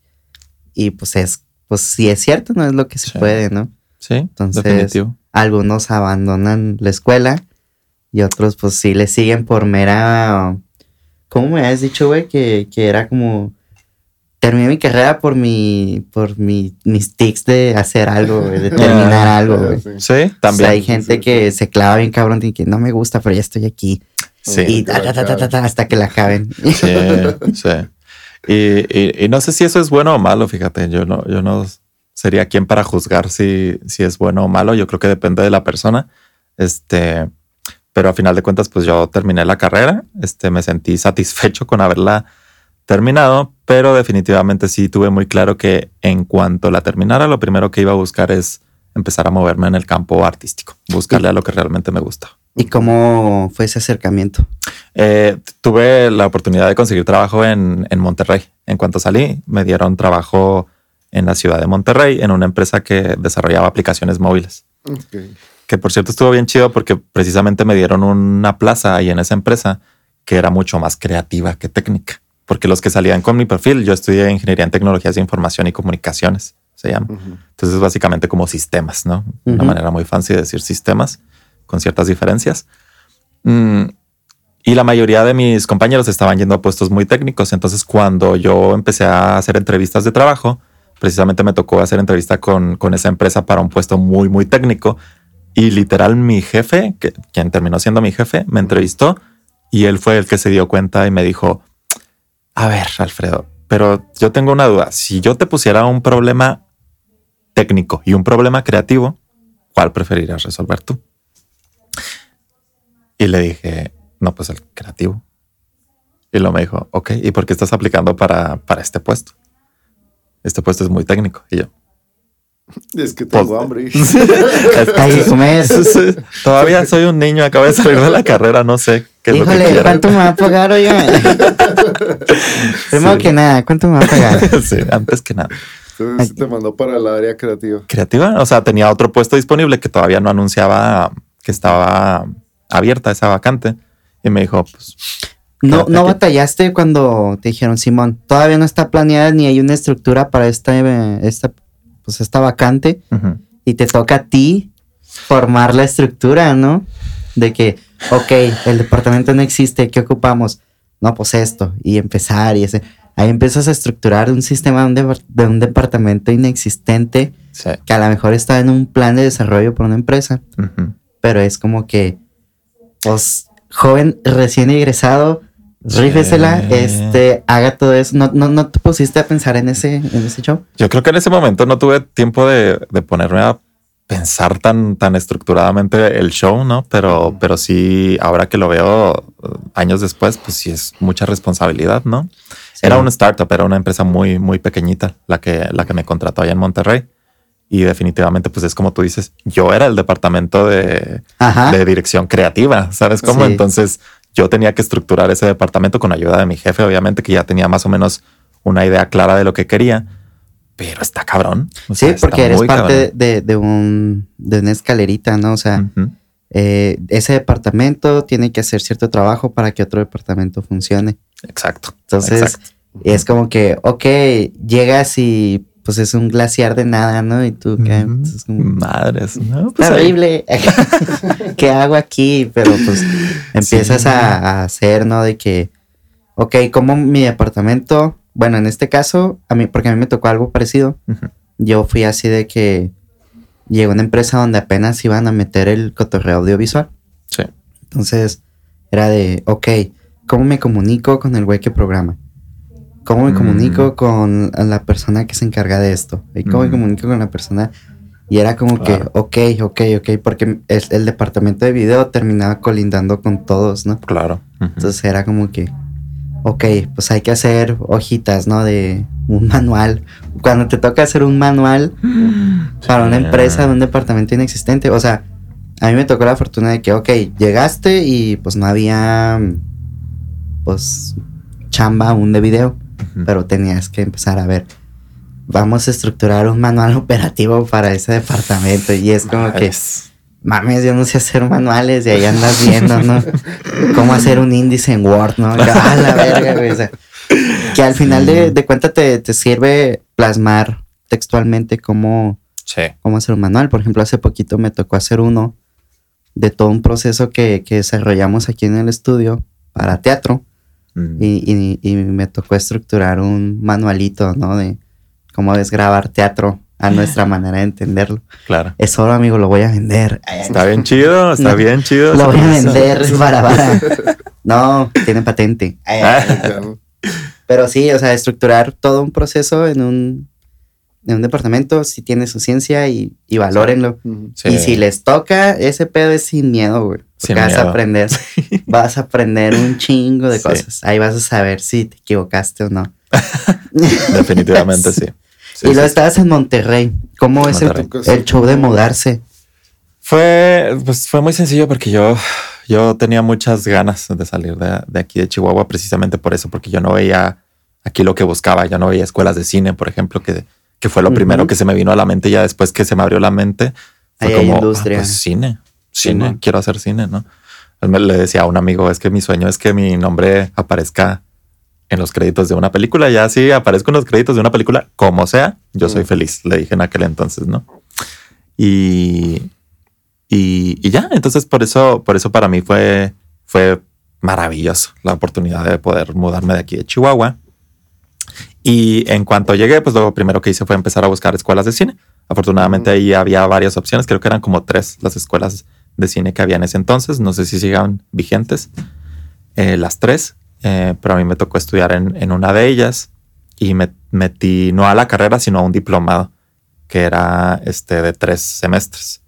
y pues es, pues sí es cierto, no es lo que se Sí. puede, ¿no? Sí, Entonces, definitivo. Algunos abandonan la escuela y otros pues sí le siguen por mera... ¿Cómo me has dicho, güey? Que, que era como... Terminé mi carrera por mi... Por mi, mis tics de hacer algo, güey, de terminar algo, güey. Sí. Sí, O sea, también. hay gente sí, que sí. se clava bien cabrón y que no me gusta, pero ya estoy aquí. Sí, y ta, ta, ta, ta, ta, ta, hasta que la acaben. sí, sí. Y, y- y no sé si eso es bueno o malo, fíjate, yo no, yo no sería quien para juzgar si, si es bueno o malo, yo creo que depende de la persona. Este, pero a final de cuentas, pues yo terminé la carrera, este, me sentí satisfecho con haberla terminado, pero definitivamente sí tuve muy claro que en cuanto la terminara, lo primero que iba a buscar es empezar a moverme en el campo artístico, buscarle a lo que realmente me gusta. ¿Y cómo fue ese acercamiento? Eh, tuve la oportunidad de conseguir trabajo en, en, Monterrey. En cuanto salí, me dieron trabajo en la ciudad de Monterrey, en una empresa que desarrollaba aplicaciones móviles. Okay. Que por cierto estuvo bien chido porque precisamente me dieron una plaza ahí en esa empresa que era mucho más creativa que técnica. Porque los que salían con mi perfil, yo estudié ingeniería en tecnologías de información y comunicaciones, se llama. Entonces es básicamente como sistemas, ¿no? Una manera muy fancy de decir sistemas con ciertas diferencias. Mm, y la mayoría de mis compañeros estaban yendo a puestos muy técnicos. Entonces, cuando yo empecé a hacer entrevistas de trabajo, precisamente me tocó hacer entrevista con, con esa empresa para un puesto muy, muy técnico. Y literal, mi jefe, quien terminó siendo mi jefe, me entrevistó y él fue el que se dio cuenta y me dijo: A ver, Alfredo, pero yo tengo una duda. Si yo te pusiera un problema técnico y un problema creativo, ¿cuál preferirías resolver tú? Y le dije, no, pues el creativo. Y lo me dijo, ok, ¿y por qué estás aplicando para, para este puesto? Este puesto es muy técnico. Y yo, es que tengo pues, hambre. Todavía soy un niño, acabo de salir de la carrera, no sé qué Híjole, ¿cuánto me va a pagar, oiga? Primero que nada, ¿cuánto me va a pagar? sí, antes que nada. Entonces te mandó para el área creativa. Creativa, o sea, tenía otro puesto disponible que todavía no anunciaba que estaba abierta esa vacante. Y me dijo, pues. No, no batallaste cuando te dijeron, Simón, todavía no está planeada ni hay una estructura para esta, esta, pues esta vacante. Y te toca a ti formar la estructura, ¿no? De que, ok, el departamento no existe, ¿qué ocupamos? No, pues esto, y empezar y ese. Ahí empiezas a estructurar un sistema de un, departamento inexistente que a lo mejor está en un plan de desarrollo por una empresa, pero es como que pues, joven recién egresado, rífesela, este, haga todo eso. ¿No, no, no te pusiste a pensar en ese, en ese show? Yo creo que en ese momento no tuve tiempo de, ponerme a pensar tan, tan estructuradamente el show, ¿no? Pero, pero sí, ahora que lo veo años después, pues sí es mucha responsabilidad, ¿no? Era una startup, era una empresa muy, muy pequeñita la que, la que me contrató allá en Monterrey. Y definitivamente, pues es como tú dices, yo era el departamento de, de dirección creativa, ¿sabes cómo? Entonces yo tenía que estructurar ese departamento con ayuda de mi jefe, obviamente, que ya tenía más o menos una idea clara de lo que quería, pero está cabrón. sí, porque eres parte de, de, un, de una escalerita, ¿no? O sea, eh, ese departamento tiene que hacer cierto trabajo para que otro departamento funcione. Exacto. Entonces, es como que, ok, llegas y pues es un glaciar de nada, ¿no? Y tú, ¿qué? Madres, ¿no? Pues horrible. ¿Qué hago aquí? Pero pues empiezas a, hacer, ¿no? De que, ok, como mi departamento, bueno, en este caso, a mí, porque a mí me tocó algo parecido, yo fui así de que llegó una empresa donde apenas iban a meter el cotorreo audiovisual. Sí. Entonces, era de, ok, ¿cómo me comunico con el güey que programa? ¿Cómo me comunico mm. con la persona que se encarga de esto? ¿Y cómo me mm. comunico con la persona? Y era como que, ok, ok, ok, porque el, departamento de video terminaba colindando con todos, ¿no? Claro. Entonces era como que, ok, pues hay que hacer hojitas, ¿no? De un manual. Cuando te toca hacer un manual para una empresa de un departamento inexistente, o sea, a mí me tocó la fortuna de que, ok, llegaste y pues no había, pues, chamba aún de video pero tenías que empezar a ver, vamos a estructurar un manual operativo para ese departamento y es como que, mames, yo no sé hacer manuales y ahí andas viendo, ¿no? Cómo hacer un índice en Word, ¿no? Ah, la verga, güey. que al final de, de cuentas te, sirve plasmar textualmente cómo, cómo hacer un manual. Por ejemplo, hace poquito me tocó hacer uno de todo un proceso que, que desarrollamos aquí en el estudio para teatro y, y, me tocó estructurar un manualito, ¿no? De cómo desgrabar teatro a nuestra manera de entenderlo. Claro. Es solo, amigo, lo voy a vender. Está bien chido, está bien chido. Lo voy a vender para, para. No, tiene patente. Pero sí, o sea, estructurar todo un proceso en un, en un departamento, si tiene su ciencia y, y valórenlo. Y si les toca, ese pedo es sin miedo, güey vas a aprender, vas a aprender un chingo de cosas. Ahí vas a saber si te equivocaste o no. Definitivamente sí. y lo estabas en Monterrey. ¿Cómo es El, show de mudarse? Fue, pues fue muy sencillo porque yo, yo tenía muchas ganas de salir de, de aquí de Chihuahua precisamente por eso, porque yo no veía aquí lo que buscaba, yo no veía escuelas de cine, por ejemplo, que, que fue lo primero que se me vino a la mente ya después que se me abrió la mente. Fue Ahí hay como, industria. ah, pues, cine, cine, quiero hacer cine, ¿no? Le decía a un amigo, es que mi sueño es que mi nombre aparezca en los créditos de una película. Ya si aparezco en los créditos de una película, como sea, yo soy Mm. feliz, le dije en aquel entonces, ¿no? Y, y, y ya, entonces por eso, por eso para mí fue, fue maravilloso la oportunidad de poder mudarme de aquí de Chihuahua. Y en cuanto llegué, pues lo primero que hice fue empezar a buscar escuelas de cine. Afortunadamente ahí había varias opciones, creo que eran como tres las escuelas de cine que había en ese entonces, no sé si sigan vigentes eh, las tres, eh, pero a mí me tocó estudiar en, en una de ellas y me metí no a la carrera, sino a un diplomado que era este de tres semestres.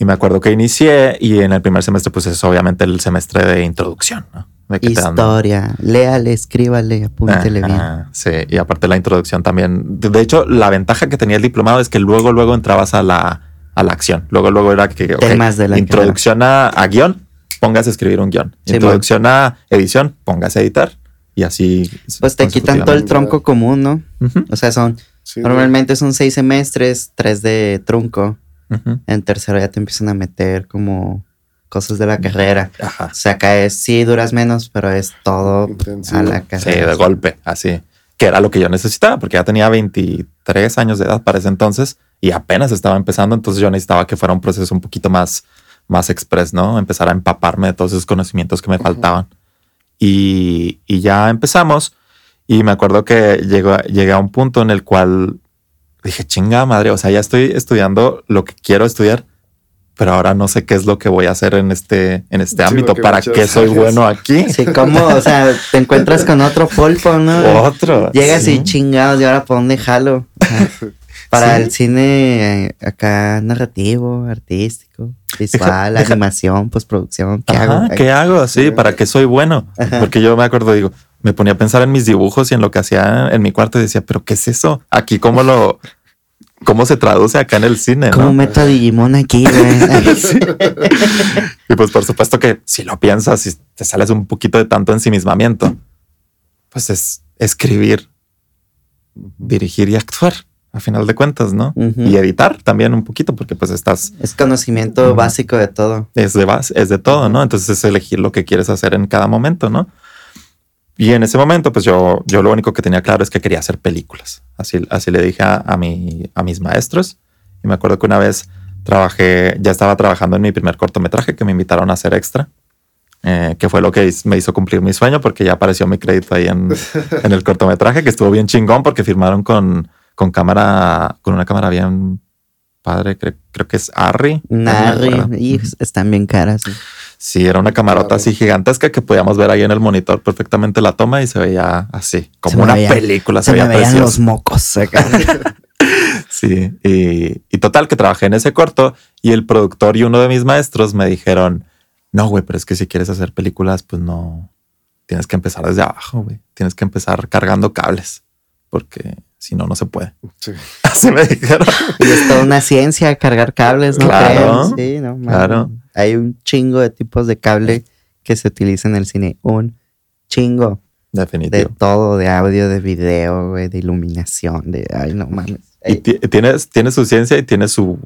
Y me acuerdo que inicié y en el primer semestre pues es obviamente el semestre de introducción, ¿no? De que te dan- Historia. Léale, escríbale, apúntele bien. Sí, y aparte la introducción también. De de hecho, la ventaja que tenía el diplomado es que luego, luego entrabas a la, a la acción. Luego, luego era que ok, Temas de la introducción a, a guion, póngase a escribir un guion. Sí, introducción a edición, póngase a editar. Y así. Pues te quitan todo el tronco común, ¿no? O sea, son Sí, normalmente son seis semestres, tres de En tercero ya te empiezan a meter como cosas de la carrera. Ajá. O sea, acá es, sí duras menos, pero es todo Intensivo. a la Sí, carrera. de golpe, así. Que era lo que yo necesitaba, porque ya tenía 23 años de edad para ese entonces y apenas estaba empezando, entonces yo necesitaba que fuera un proceso un poquito más, más express, ¿no? Empezar a empaparme de todos esos conocimientos que me faltaban. Y, y ya empezamos y me acuerdo que llegó, llegué a un punto en el cual dije, chinga madre, o sea, ya estoy estudiando lo que quiero estudiar, pero ahora no sé qué es lo que voy a hacer en este, en este Sí, ámbito, para qué soy áreas- bueno aquí. Sí, como, o sea, te encuentras con otro polpo, ¿no? Otro. Llegas sí. y chingados, ¿y ahora por dónde jalo? Para Sí. el cine eh, acá narrativo, artístico, visual, deja- animación, postproducción, ¿qué Ajá, hago? ¿qué hago? Sí, ¿para qué soy bueno? Ajá. Porque yo me acuerdo, digo, me ponía a pensar en mis dibujos y en lo que hacía en mi cuarto y decía, pero ¿qué es eso? Aquí cómo lo, cómo se traduce acá en el cine, ¿Cómo ¿no? meto a Digimon aquí? Y pues por supuesto que si lo piensas y te sales un poquito de tanto ensimismamiento, pues es escribir, dirigir y actuar, a final de cuentas, ¿no? Y editar también un poquito, porque pues estás Es conocimiento básico de todo. es de base, es de todo, ¿no? Entonces es elegir lo que quieres hacer en cada momento, ¿no? Y en ese momento, pues yo, yo lo único que tenía claro es que quería hacer películas. Así, así le dije a, a, mi, a mis maestros. Y me acuerdo que una vez trabajé, ya estaba trabajando en mi primer cortometraje que me invitaron a hacer extra, eh, que fue lo que me hizo cumplir mi sueño porque ya apareció mi crédito ahí en, en el cortometraje, que estuvo bien chingón porque firmaron con, con cámara, con una cámara bien padre, cre- creo que es Arri. ¿verdad? y están bien caras. güey. Sí, era una camarota así gigantesca que podíamos ver ahí en el monitor perfectamente la toma y se veía así, como Se una veía- película. Se, Se me veía veían precioso. los mocos. Sí, y, y total que trabajé en ese corto y el productor y uno de mis maestros me dijeron, no, güey, pero es que si quieres hacer películas, pues no, tienes que empezar desde abajo, güey. Tienes que empezar cargando cables, porque si no, no se puede. Sí. Así me dijeron. y es toda una ciencia cargar cables, ¿no Claro, creen? Sí, no, mames. claro. Hay un chingo de tipos de cable que se utilizan en el cine. Un chingo de Definitivo. todo, de audio, de video, güey, de iluminación, de... Ay, no mames. Y Ey, ti- tienes, tiene su ciencia y tiene su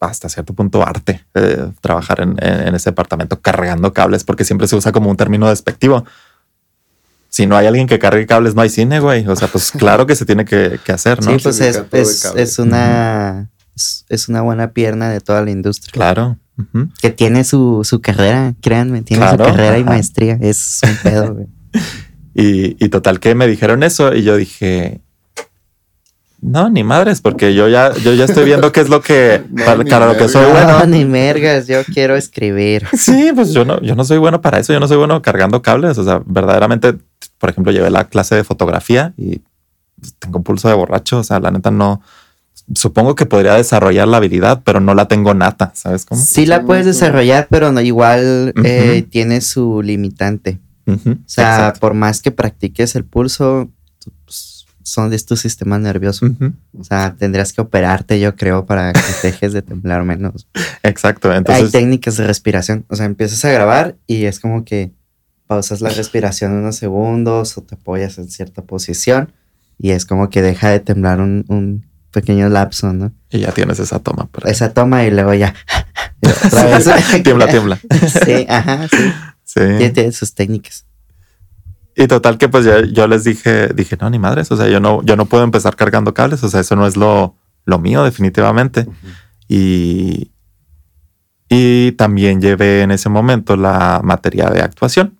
hasta cierto punto arte eh, trabajar en, en- en ese departamento cargando cables porque siempre se usa como un término despectivo. Si no hay alguien que cargue cables, no hay cine, güey. O sea, pues claro que se tiene que, que hacer, ¿no? sí, pues es, es, una... Es, una buena pierna de toda la industria. Claro. Que tiene su, su carrera, créanme, tiene Claro, su carrera y maestría. Es un pedo, güey. Y, y total que me dijeron eso y yo dije, no, ni madres, porque yo ya, yo ya estoy viendo qué es lo que, No, para, lo que soy No, bueno. ni mergas, yo quiero escribir. Sí, pues yo no, yo no soy bueno para eso, yo no soy bueno cargando cables. O sea, verdaderamente, por ejemplo, llevé la clase de fotografía y pues, tengo un pulso de borracho. O sea, la neta no. Supongo que podría desarrollar la habilidad, pero no la tengo nata, ¿sabes cómo? Sí la puedes desarrollar, pero no igual eh, tiene su limitante. O sea, exacto. por más que practiques el pulso, pues, son de tu sistema nervioso. O sea, tendrías que operarte, yo creo, para que dejes de temblar menos. Exacto. Hay Entonces, técnicas de respiración. O sea, empiezas a grabar y es como que pausas la respiración unos segundos o te apoyas en cierta posición y es como que deja de temblar un, un pequeño lapso, ¿no? y ya tienes esa toma. por ahí. Esa toma y luego ya. y tiembla, tiembla. Sí, ajá, sí. Sí. Tiene, tiene sus técnicas. Y total que pues ya yo les dije, dije, no, ni madres, o sea, yo no, yo no puedo empezar cargando cables, o sea, eso no es lo, lo mío definitivamente. Y, y también llevé en ese momento la materia de actuación,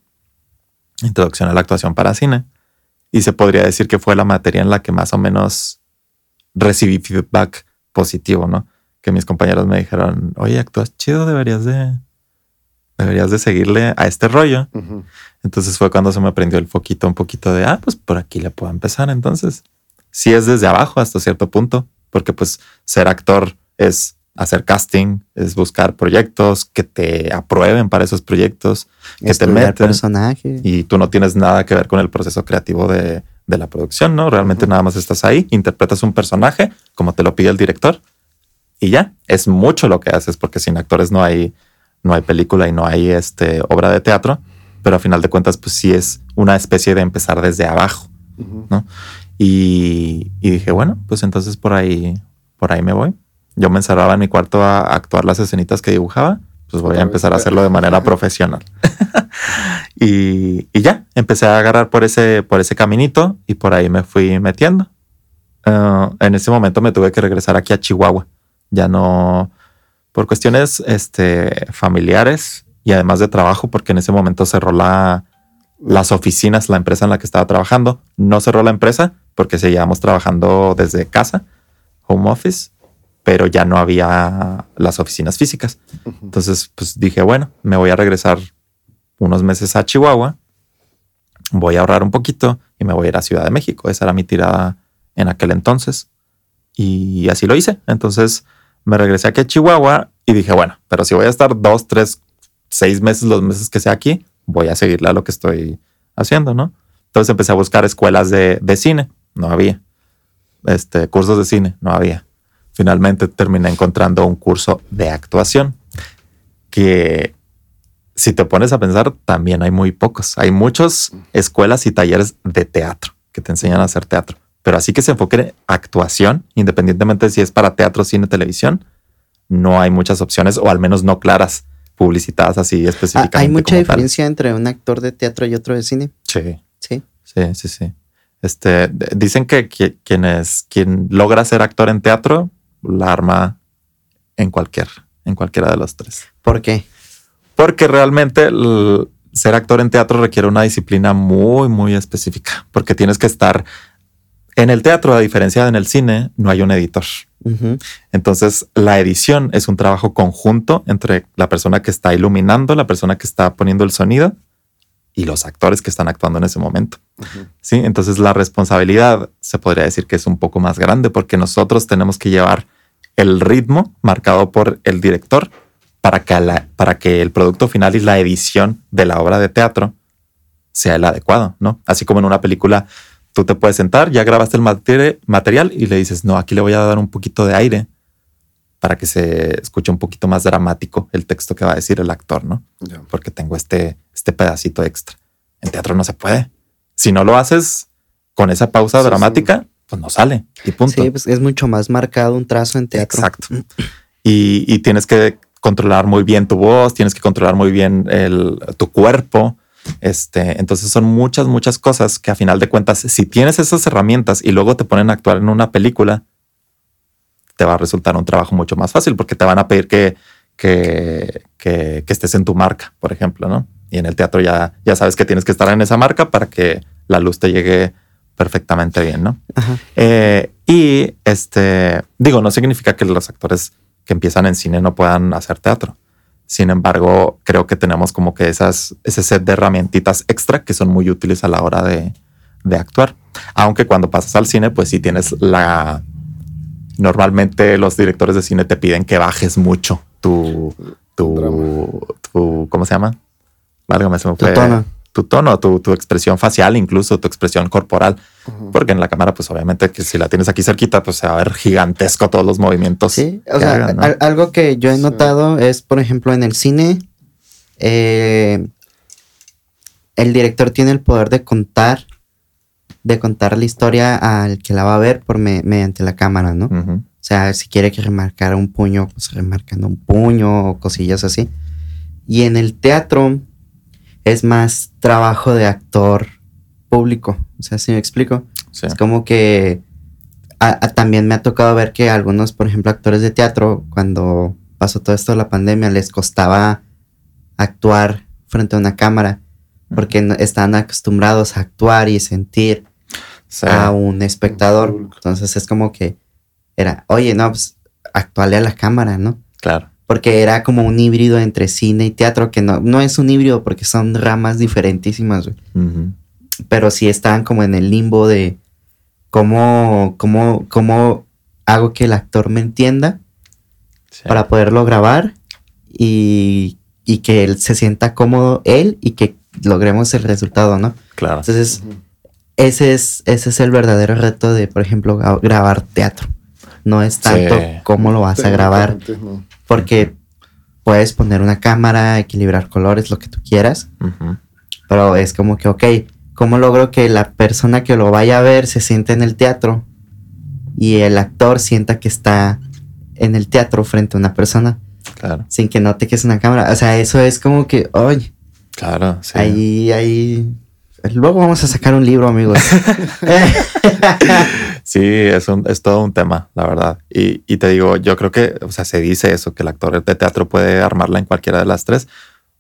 introducción a la actuación para cine. Y se podría decir que fue la materia en la que más o menos recibí feedback positivo, ¿no? Que mis compañeros me dijeron, oye, actúas chido, deberías de, deberías de seguirle a este rollo. Entonces fue cuando se me prendió el foquito un poquito de, ah, pues por aquí le puedo empezar. Entonces, sí es desde abajo hasta cierto punto, porque pues ser actor es hacer casting, es buscar proyectos que te aprueben para esos proyectos, que te meten personaje. y tú no tienes nada que ver con el proceso creativo de, de la producción, ¿no? Realmente nada más estás ahí, interpretas un personaje como te lo pide el director y ya, es mucho lo que haces porque sin actores no hay, no hay película y no hay este, obra de teatro, pero a final de cuentas pues sí es una especie de empezar desde abajo Ujú. y, y dije, bueno, pues entonces por ahí, por ahí me voy. Yo me encerraba en mi cuarto a actuar las escenitas que dibujaba, pues voy a empezar a hacerlo de manera profesional. y, y ya, empecé a agarrar por ese, por ese caminito y por ahí me fui metiendo. Ah, en ese momento me tuve que regresar aquí a Chihuahua. Ya no, por cuestiones este, familiares y además de trabajo, porque en ese momento cerró la, las oficinas, la empresa en la que estaba trabajando. No cerró la empresa porque seguíamos trabajando desde casa, home office, pero ya no había las oficinas físicas. Entonces, pues dije, bueno, me voy a regresar unos meses a Chihuahua, voy a ahorrar un poquito y me voy a ir a Ciudad de México. Esa era mi tirada en aquel entonces. Y así lo hice. Entonces me regresé aquí a Chihuahua y dije, bueno, pero si voy a estar dos, tres, seis meses, los meses que sea aquí, voy a seguirle a lo que estoy haciendo, ¿no? Entonces empecé a buscar escuelas de, de cine. No había. Este, cursos de cine. No había. Finalmente terminé encontrando un curso de actuación que si te pones a pensar, también hay muy pocos. Hay muchas escuelas y talleres de teatro que te enseñan a hacer teatro. Pero así que se enfoque en actuación, independientemente de si es para teatro, cine, televisión, no hay muchas opciones, o al menos no claras, publicitadas así Ah, específicamente. hay mucha tal. diferencia entre un actor de teatro y otro de cine. Sí, Sí. sí, sí, sí. Este, dicen que, qui- quien es, quien logra ser actor en teatro, la arma en cualquier, en cualquiera de los tres. ¿Por qué? Porque realmente el ser actor en teatro requiere una disciplina muy, muy específica, porque tienes que estar en el teatro, a diferencia de en el cine, no hay un editor. Entonces, la edición es un trabajo conjunto entre la persona que está iluminando, la persona que está poniendo el sonido y los actores que están actuando en ese momento. Sí, entonces la responsabilidad se podría decir que es un poco más grande porque nosotros tenemos que llevar el ritmo marcado por el director para que, la- para que el producto final y la edición de la obra de teatro sea el adecuado, ¿no? Así como en una película, tú te puedes sentar, ya grabaste el materi- material y le dices, no, aquí le voy a dar un poquito de aire para que se escuche un poquito más dramático el texto que va a decir el actor, ¿no? Porque tengo este, este pedacito extra. En teatro no se puede. Si no lo haces con esa pausa Sí, dramática, pues no sale y punto. Sí, pues es mucho más marcado un trazo en teatro. Exacto. Y, y tienes que controlar muy bien tu voz, tienes que controlar muy bien el, tu cuerpo. Este, entonces son muchas, muchas cosas que a final de cuentas, si tienes esas herramientas y luego te ponen a actuar en una película, te va a resultar un trabajo mucho más fácil porque te van a pedir que, que, que, que estés en tu marca, por ejemplo, ¿no? Y en el teatro ya, ya sabes que tienes que estar en esa marca para que la luz te llegue perfectamente bien, ¿no? Eh, y este, digo, no significa que los actores que empiezan en cine no puedan hacer teatro. Sin embargo, creo que tenemos como que esas, ese set de herramientitas extra que son muy útiles a la hora de, de actuar. Aunque cuando pasas al cine, pues sí tienes la... Normalmente los directores de cine te piden que bajes mucho tu... tu, tu ¿Cómo se llama? Válgame, se me Tu fue. tono. Tu tono, tu, tu expresión facial, incluso tu expresión corporal. Porque en la cámara, pues obviamente que si la tienes aquí cerquita, pues se va a ver gigantesco todos los movimientos. Sí, o sea, hagan, ¿no? al- algo que yo he notado es, por ejemplo, en el cine, eh, el director tiene el poder de contar, de contar la historia al que la va a ver por me- mediante la cámara, ¿no? O sea, si quiere que remarcara un puño, pues remarcando un puño o cosillas así. Y en el teatro es más trabajo de actor público. O sea, si me explico. Sí. Es como que a- a- también me ha tocado ver que algunos, por ejemplo, actores de teatro, cuando pasó todo esto de la pandemia, les costaba actuar frente a una cámara porque no- estaban acostumbrados a actuar y sentir Sí. a un espectador. Entonces es como que era, oye, no, pues actuale a la cámara, ¿no? Claro. Porque era como un híbrido entre cine y teatro, que no, no es un híbrido porque son ramas diferentísimas, güey. Pero sí estaban como en el limbo de cómo, cómo, cómo hago que el actor me entienda Sí. para poderlo grabar y, y que él se sienta cómodo él y que logremos el resultado, ¿no? Claro. Entonces, ese es, ese es el verdadero reto de, por ejemplo, gra- grabar teatro. No es tanto Sí. cómo lo vas a grabar, no. Porque puedes poner una cámara, equilibrar colores, lo que tú quieras, pero es como que, ok, ¿cómo logro que la persona que lo vaya a ver se siente en el teatro y el actor sienta que está en el teatro frente a una persona Claro. sin que note que es una cámara? O sea, eso es como que, oye, Claro. Sí. ahí, ahí... Luego vamos a sacar un libro, amigos. Sí, es, un, es todo un tema, la verdad. Y, y te digo, yo creo que, o sea, se dice eso, que el actor de teatro puede armarla en cualquiera de las tres,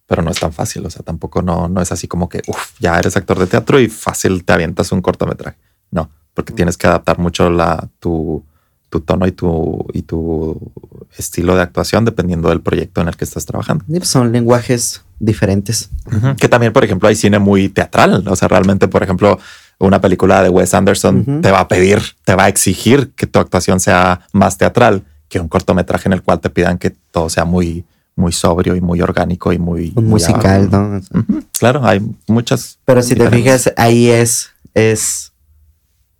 pero no es tan fácil. O sea, tampoco no, no es así como que, uff, ya eres actor de teatro y fácil te avientas un cortometraje. No, porque tienes que adaptar mucho la, tu, tu tono y tu, y tu estilo de actuación dependiendo del proyecto en el que estás trabajando. Pues Son lenguajes diferentes. Que también, por ejemplo, hay cine muy teatral. O sea, realmente, por ejemplo, una película de Wes Anderson te va a pedir, te va a exigir que tu actuación sea más teatral que un cortometraje en el cual te pidan que todo sea muy, muy sobrio y muy orgánico y muy Un musical. ¿no? Claro, hay muchas. Pero si te fijas, ahí es, es.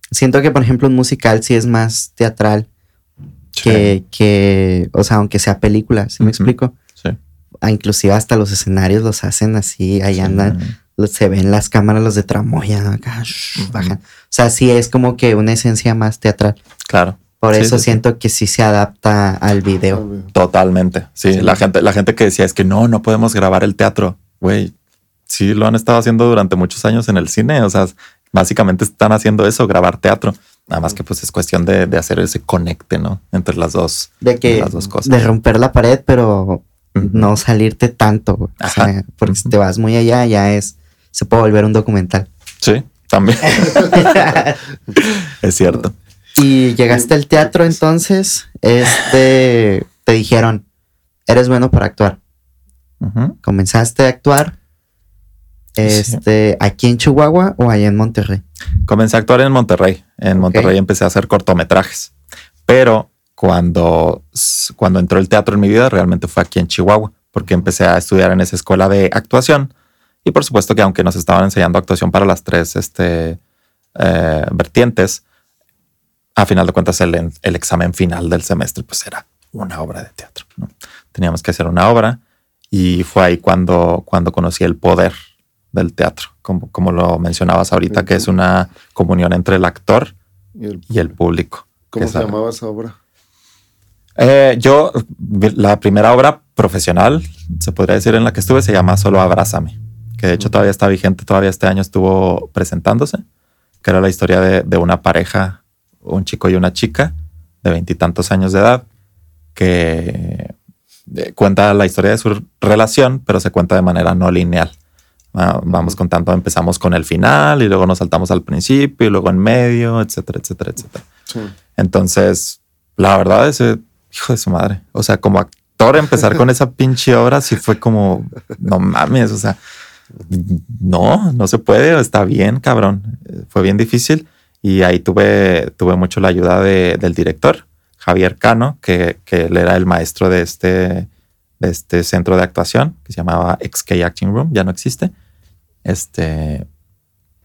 Siento que, por ejemplo, un musical sí es más teatral Sí, que, que, o sea, aunque sea película, ¿sí me Ujú. explico? sí. Ah, inclusive hasta los escenarios los hacen así, ahí Sí. andan, se ven las cámaras, los de tramoya, acá, shh, bajan. O sea, sí es como que una esencia más teatral. Claro. Por Sí, eso sí, sí. siento que sí se adapta al video. Totalmente. Sí, la gente, la gente que decía es que no, no podemos grabar el teatro. Güey, sí lo han estado haciendo durante muchos años en el cine. O sea, básicamente están haciendo eso, grabar teatro. Nada más que pues es cuestión de, de hacer ese conecte, ¿no? Entre las dos, De que, las dos cosas. de romper la pared, pero no salirte tanto. O sea, porque si te vas muy allá, ya es, se puede volver un documental. Sí, también. es cierto. y llegaste al teatro entonces, este, te dijeron, eres bueno para actuar. Comenzaste a actuar, este, aquí en Chihuahua o allá en Monterrey. Comencé a actuar en Monterrey. En Monterrey empecé a hacer cortometrajes. Pero cuando, cuando entró el teatro en mi vida, realmente fue aquí en Chihuahua, porque empecé a estudiar en esa escuela de actuación. Y por supuesto que aunque nos estaban enseñando actuación para las tres este, eh, vertientes, a final de cuentas el, el examen final del semestre pues era una obra de teatro. ¿no? Teníamos que hacer una obra y fue ahí cuando, cuando conocí el poder del teatro, como, como lo mencionabas ahorita, que es una comunión entre el actor ¿Y el- y el público. ¿Cómo se llamaba esa obra? Eh, yo, la primera obra profesional, se podría decir, en la que estuve, se llama Solo Abrázame, que de hecho todavía está vigente, todavía este año estuvo presentándose, que era la historia de, de una pareja, un chico y una chica de veintitantos años de edad, que eh, cuenta la historia de su relación, pero se cuenta de manera no lineal. Ah, Vamos contando, empezamos con el final y luego nos saltamos al principio y luego en medio, etcétera, etcétera, etcétera. Sí. Entonces, la verdad, ese hijo de su madre. O sea, como actor, empezar con esa pinche obra sí fue como, no mames, o sea, no, no se puede, está bien, cabrón. Fue bien difícil y ahí tuve, tuve mucho la ayuda de- del director, Javier Cano, que, que él era el maestro de este, este centro de actuación que se llamaba XK Acting Room, ya no existe. este,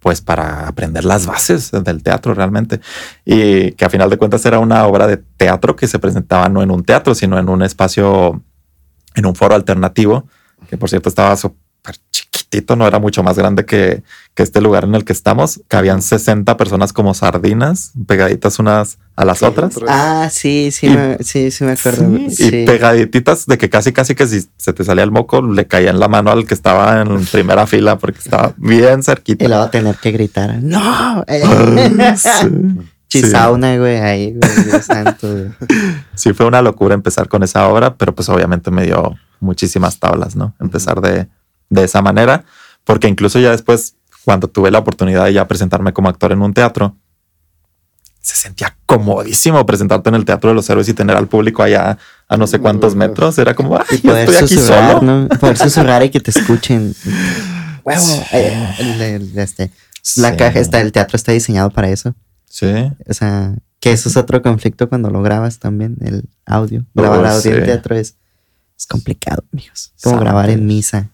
pues para aprender las bases del teatro realmente. Y que a final de cuentas era una obra de teatro que se presentaba no en un teatro, sino en un espacio, en un foro alternativo, que por cierto estaba súper chiquitito, no era mucho más grande que, que este lugar en el que estamos. Cabían 60 personas como sardinas, pegaditas unas a las otras. Ah, sí, sí, Y- me, sí, sí me acuerdo. Y Sí. pegaditas de que casi, casi que si se te salía el moco, le caía en la mano al que estaba en primera fila porque estaba bien cerquita. Y luego tener que gritar, ¡No! Eh, Sí. Chisauna, güey, ahí, güey, Dios santo, güey. Sí, fue una locura empezar con esa obra, pero pues obviamente me dio muchísimas tablas, ¿no? Empezar de, de esa manera, porque incluso ya después, cuando tuve la oportunidad de ya presentarme como actor en un teatro, se sentía comodísimo presentarte en el Teatro de los Héroes y tener al público allá a no sé cuántos metros. Era como, ay, Y yo poder estoy aquí susurrar, solo. ¿no? Poder susurrar y que te escuchen. Huevo. Sí. eh, el- el- este, La Sí. caja está, el teatro está diseñado para eso. Sí. O sea, que eso es otro conflicto cuando lo grabas también, el audio. Grabar Oh, audio en teatro es, es complicado, amigos. Como grabar en misa.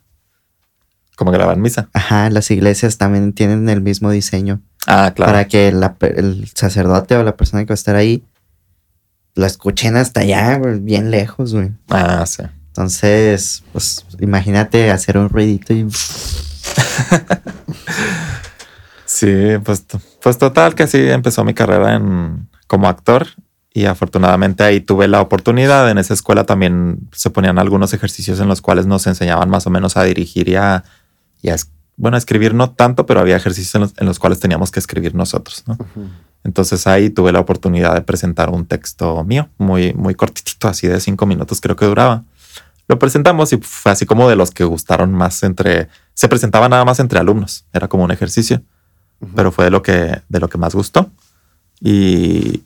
Como grabar en misa. Ajá, las iglesias también tienen el mismo diseño. Ah, claro. Para que la el sacerdote o la persona que va a estar ahí la escuchen hasta allá, bien lejos, güey. Ah, sí. Entonces, pues imagínate hacer un ruidito y Sí, pues, pues total que así empezó mi carrera en, como actor y afortunadamente ahí tuve la oportunidad. En esa escuela también se ponían algunos ejercicios en los cuales nos enseñaban más o menos a dirigir y a, y a bueno, a escribir no tanto, pero había ejercicios en los, en los cuales teníamos que escribir nosotros, ¿no? Entonces ahí tuve la oportunidad de presentar un texto mío, muy, muy cortitito, así de cinco minutos creo que duraba. Lo presentamos y fue así como de los que gustaron más entre, se presentaba nada más entre alumnos, era como un ejercicio pero fue de lo que, de lo que más gustó. Y,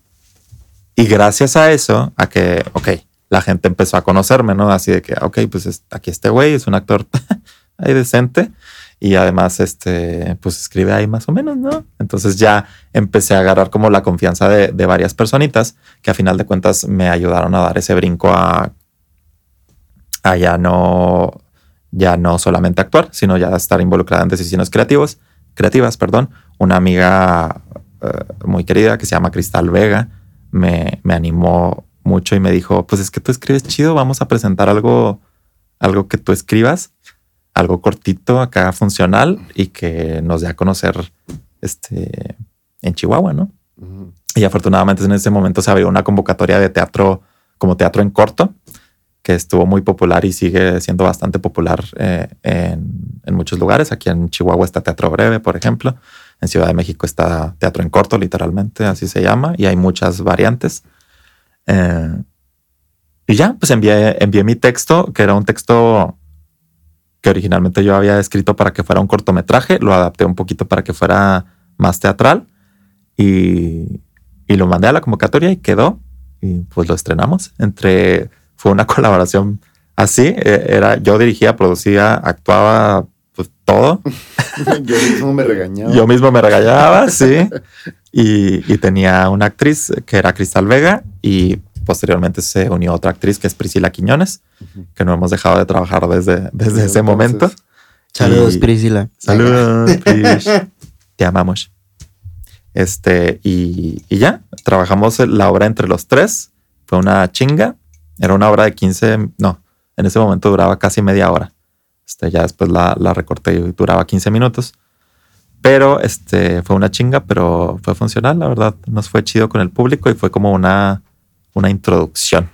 y gracias a eso, a que, ok, la gente empezó a conocerme, ¿no? Así de que, ok, pues es- aquí este güey es un actor ahí decente y además, este, pues escribe ahí más o menos, ¿no? Entonces ya empecé a agarrar como la confianza de, de varias personitas que a final de cuentas me ayudaron a dar ese brinco a, ya no, ya no solamente actuar, sino ya estar involucrada en decisiones creativos, creativas, perdón. Una amiga eh, muy querida que se llama Cristal Vega me, me animó mucho y me dijo, pues es que tú escribes chido, vamos a presentar algo, algo que tú escribas, algo cortito, acá funcional y que nos dé a conocer este, en Chihuahua, ¿no? Ujú. Y afortunadamente en ese momento se abrió una convocatoria de teatro como teatro en corto, que estuvo muy popular y sigue siendo bastante popular eh, en, en muchos lugares. Aquí en Chihuahua está Teatro Breve, por ejemplo. En Ciudad de México está Teatro en corto, literalmente, así se llama, y hay muchas variantes. Eh, y ya, pues envié, envié mi texto, que era un texto que originalmente yo había escrito para que fuera un cortometraje, lo adapté un poquito para que fuera más teatral y, y lo mandé a la convocatoria y quedó y pues lo estrenamos. Entre fue una colaboración así, eh, era yo dirigía, producía, actuaba, pues todo. Yo mismo me regañaba. Yo mismo me regañaba, sí. Y, y tenía una actriz que era Cristal Vega y posteriormente se unió otra actriz que es Priscila Quiñones, que no hemos dejado de trabajar desde, desde ese Entonces, momento. saludos, Y- Priscila. Saludos, Prish. Te amamos. Este, y, y ya, trabajamos la obra entre los tres. Fue una chinga. Era una obra de 15, no, en ese momento duraba casi media hora. Este, ya después la, la recorté y duraba 15 minutos. Pero este, fue una chinga, pero fue funcional, la verdad. Nos fue chido con el público y fue como una, una introducción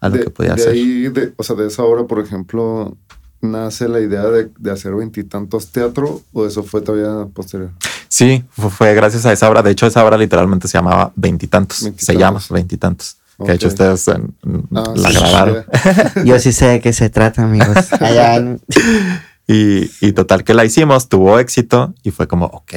a lo de, que podía de hacer. ahí, de- o sea, de esa obra, por ejemplo, nace la idea de, de hacer veintitantos teatro o eso fue todavía posterior. Sí, fu- fue gracias a esa obra. De hecho, esa obra literalmente se llamaba Veintitantos. Se llama Veintitantos. Que de hecho ustedes en- Ah, la sí, grabaron. Yo sí sé de qué se trata, amigos. Allá en- Y, y total que la hicimos, tuvo éxito y fue como, ok,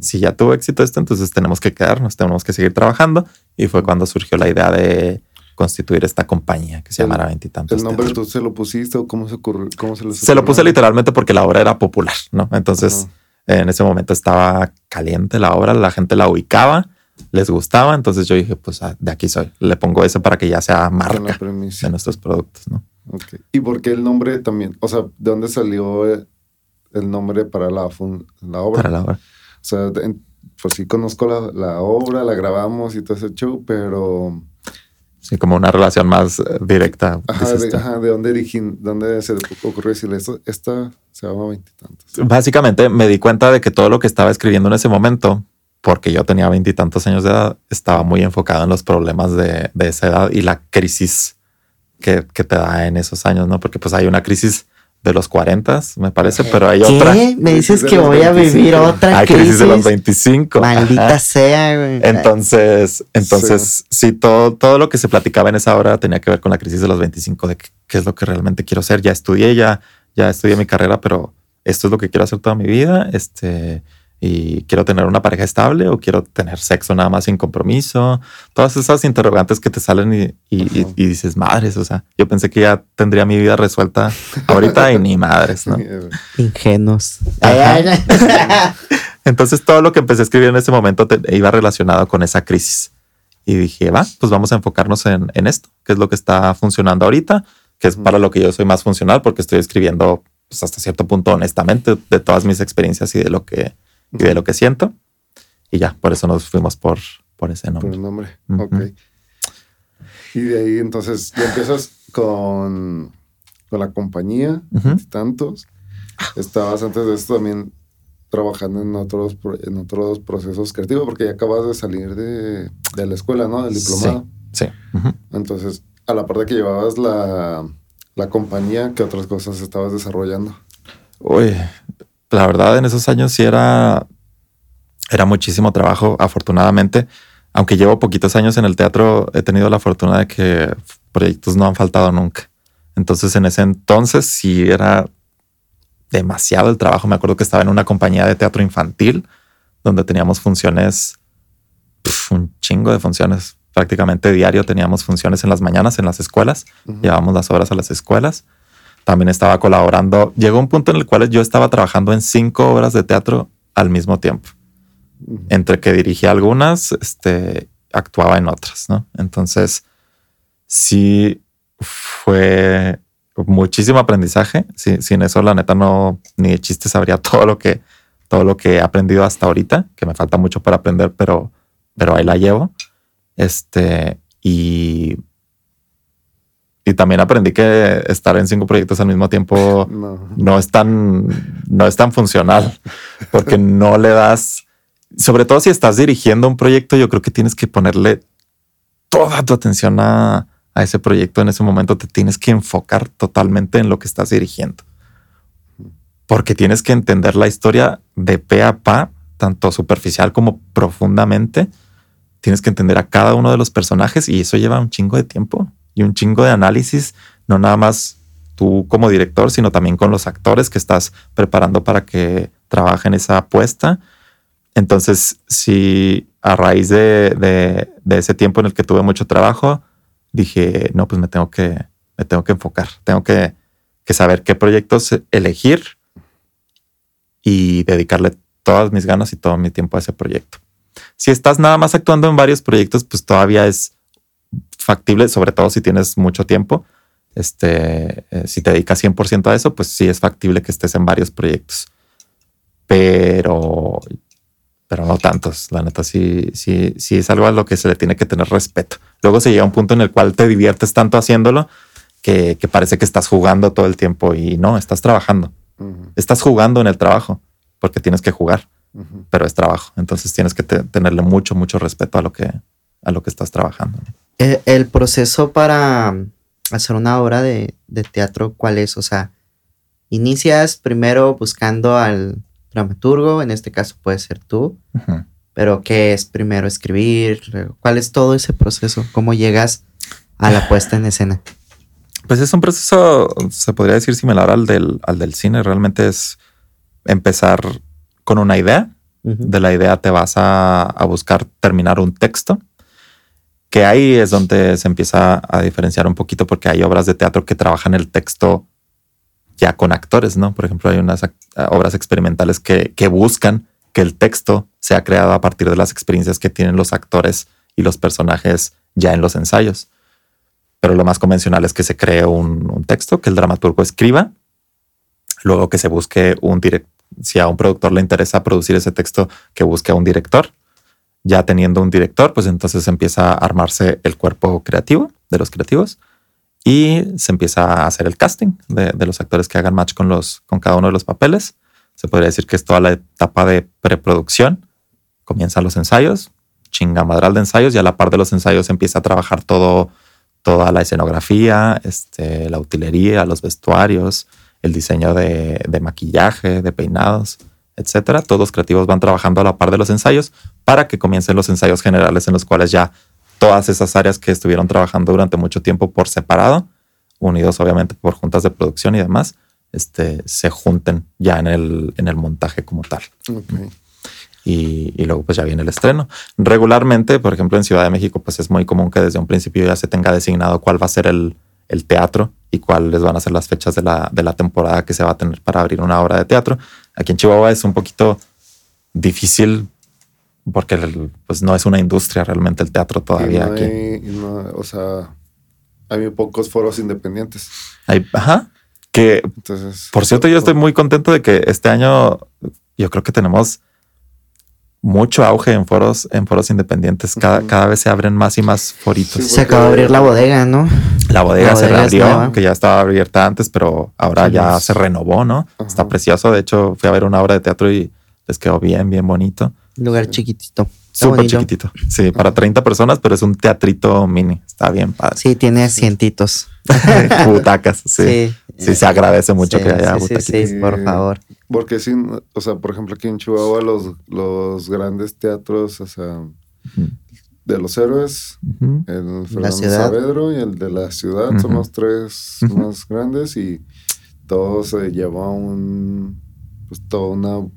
si ya tuvo éxito esto, entonces tenemos que quedarnos, tenemos que seguir trabajando. Y fue cuando surgió la idea de constituir esta compañía que se llamara Veintitantos. ¿El nombre tú se lo pusiste o cómo se ocurrió? Cómo se, les Se lo ocurrió? puse literalmente porque la obra era popular, ¿no? Entonces, Ajá. en ese momento estaba caliente la obra, la gente la ubicaba, les gustaba. Entonces yo dije, pues ah, de aquí soy. Le pongo ese para que ya sea marca de nuestros productos, ¿no? Ok. ¿Y por qué el nombre también? O sea, ¿de dónde salió el nombre para la, la obra. Para la obra. O sea, pues sí conozco la, la, obra, la grabamos y todo ese show, pero... Sí, como una relación más eh, directa. Ajá, de, ajá, de, dónde, dónde se ocurrió decirle esto, esta se llama veintitantos. Básicamente me di cuenta de que todo lo que estaba escribiendo en ese momento, porque yo tenía veintitantos años de edad, estaba muy enfocado en los problemas de, de esa edad y la crisis que, que, te da en esos años, ¿no? Porque pues hay una crisis de los 40, me parece, pero hay ¿Qué? otra. Me dices que voy a vivir otra hay crisis. crisis de los 25. Maldita Ajá. sea, güey. Entonces, entonces sí. todo, todo lo que se platicaba en esa hora tenía que ver con la crisis de los 25, de qué, qué es lo que realmente quiero ser. Ya estudié, ya, ya estudié mi carrera, pero esto es lo que quiero hacer toda mi vida. Este, y quiero tener una pareja estable o quiero tener sexo nada más sin compromiso. Todas esas interrogantes que te salen y, y, y, y dices, madres, o sea, yo pensé que ya tendría mi vida resuelta ahorita y ni madres, ¿no? Ingenuos. Entonces todo lo que empecé a escribir en ese momento te, iba relacionado con esa crisis. Y dije, va, pues vamos a enfocarnos en, en esto, que es lo que está funcionando ahorita, que es para lo que yo soy más funcional, porque estoy escribiendo pues, hasta cierto punto honestamente de todas mis experiencias y de lo que, y de lo que siento. Y ya, por eso nos fuimos por, por ese nombre. Por el nombre, Uh -huh. ok. Y de ahí entonces ya empiezas con, con la compañía, Uh -huh. tantos. Estabas antes de esto también trabajando en otros, en otros procesos creativos, porque ya acabas de salir de, de la escuela, ¿no? Del diplomado. Sí. sí. Uh -huh. Entonces, a la parte que llevabas la, la compañía, ¿qué otras cosas estabas desarrollando? Uy, la verdad en esos años sí era, era muchísimo trabajo, afortunadamente. Aunque llevo poquitos años en el teatro, he tenido la fortuna de que proyectos no han faltado nunca. Entonces en ese entonces sí era demasiado el trabajo. Me acuerdo que estaba en una compañía de teatro infantil donde teníamos funciones, pf, un chingo de funciones. Prácticamente diario teníamos funciones en las mañanas en las escuelas. Uh -huh. Llevábamos las horas a las escuelas. También estaba colaborando. Llegó un punto en el cual yo estaba trabajando en cinco obras de teatro al mismo tiempo. Entre que dirigía algunas, este, actuaba en otras, ¿no? Entonces, sí fue muchísimo aprendizaje. Sí, sin eso, la neta, no ni de chiste sabría todo lo que todo lo que he aprendido hasta ahorita, que me falta mucho para aprender, pero, pero ahí la llevo. Este, y, y también aprendí que estar en cinco proyectos al mismo tiempo no, no es tan, no es tan funcional, porque no le das, sobre todo si estás dirigiendo un proyecto, yo creo que tienes que ponerle toda tu atención a, a ese proyecto en ese momento, te tienes que enfocar totalmente en lo que estás dirigiendo. Porque tienes que entender la historia de pe a pa, tanto superficial como profundamente. Tienes que entender a cada uno de los personajes y eso lleva un chingo de tiempo y un chingo de análisis, no nada más tú como director, sino también con los actores que estás preparando para que trabajen esa apuesta. Entonces, si a raíz de, de, ese tiempo en el que tuve mucho trabajo, dije, no, pues me tengo que, me tengo que enfocar, tengo que, que saber qué proyectos elegir y dedicarle todas mis ganas y todo mi tiempo a ese proyecto. Si estás nada más actuando en varios proyectos, pues todavía es factible, sobre todo si tienes mucho tiempo. Este, eh, si te dedicas 100% a eso, pues sí es factible que estés en varios proyectos. Pero, pero no tantos. La neta, sí, sí, sí es algo a lo que se le tiene que tener respeto. Luego se llega a un punto en el cual te diviertes tanto haciéndolo que, que parece que estás jugando todo el tiempo y no, estás trabajando. Uh -huh. Estás jugando en el trabajo porque tienes que jugar, uh -huh. pero es trabajo. Entonces tienes que te, tenerle mucho, mucho respeto a lo que, a lo que estás trabajando. El, el proceso para hacer una obra de, de, teatro, ¿cuál es? O sea, inicias primero buscando al dramaturgo, en este caso puede ser tú, uh -huh. pero ¿qué es primero escribir? ¿Cuál es todo ese proceso? ¿Cómo llegas a la puesta en escena? Pues es un proceso, se podría decir similar al del, al del cine. Realmente es empezar con una idea. Uh -huh. De la idea te vas a, a, buscar terminar un texto. Que ahí es donde se empieza a diferenciar un poquito porque hay obras de teatro que trabajan el texto ya con actores, ¿no? Por ejemplo, hay unas obras experimentales que, que buscan que el texto sea creado a partir de las experiencias que tienen los actores y los personajes ya en los ensayos pero lo más convencional es que se cree un, un, texto, que el dramaturgo escriba Luego que se busque un director, si a un productor le interesa producir ese texto, que busque a un director. Ya teniendo un director, pues entonces empieza a armarse el cuerpo creativo de los creativos y se empieza a hacer el casting de, los actores que hagan match con, los, con cada uno de los papeles. Se podría decir que es toda la etapa de preproducción. Comienzan los ensayos, chingamadral de ensayos y a la par de los ensayos empieza a trabajar todo, toda la escenografía, este, la utilería, los vestuarios, el diseño de, de maquillaje, de peinados, etcétera. Todos los creativos van trabajando a la par de los ensayos para que comiencen los ensayos generales en los cuales ya todas esas áreas que estuvieron trabajando durante mucho tiempo por separado, unidos obviamente por juntas de producción y demás, este, se junten ya en el, en el montaje como tal. Y, y luego pues ya viene el estreno. Regularmente, por ejemplo, en Ciudad de México, pues es muy común que desde un principio ya se tenga designado cuál va a ser el, el teatro y cuáles van a ser las fechas de la, de la temporada que se va a tener para abrir una obra de teatro. Aquí en Chihuahua es un poquito difícil porque el- pues no es una industria realmente el teatro Y todavía no aquí. hay- y no- o sea, hay muy pocos foros independientes. Hay- ajá. Que Entonces, Por cierto, yo estoy muy contento de que este año yo creo que tenemos mucho auge en foros, en foros independientes. Cada, cada vez se abren más y más foritos. Sí, Se acaba de abrir la bodega, ¿no? La bodega La se bodega reabrió, que ya estaba abierta antes, pero ahora Sí, ya es- se renovó, ¿no? Está precioso. De hecho, fui a ver una obra de teatro y les quedó bien, bien bonito. Lugar chiquitito. Súper chiquitito. Sí, para 30 personas, pero es un teatrito mini. Está bien padre. Sí, tiene asientitos. Butacas, sí. sí. se agradece mucho Sí, que haya sí, sí, sí, por favor. Porque sí, o sea, por ejemplo, aquí en Chihuahua los, los grandes teatros, o sea, de los héroes, Ujú. el Fernando. Saavedro y el de la ciudad son los tres más grandes y todo se lleva un, pues toda una,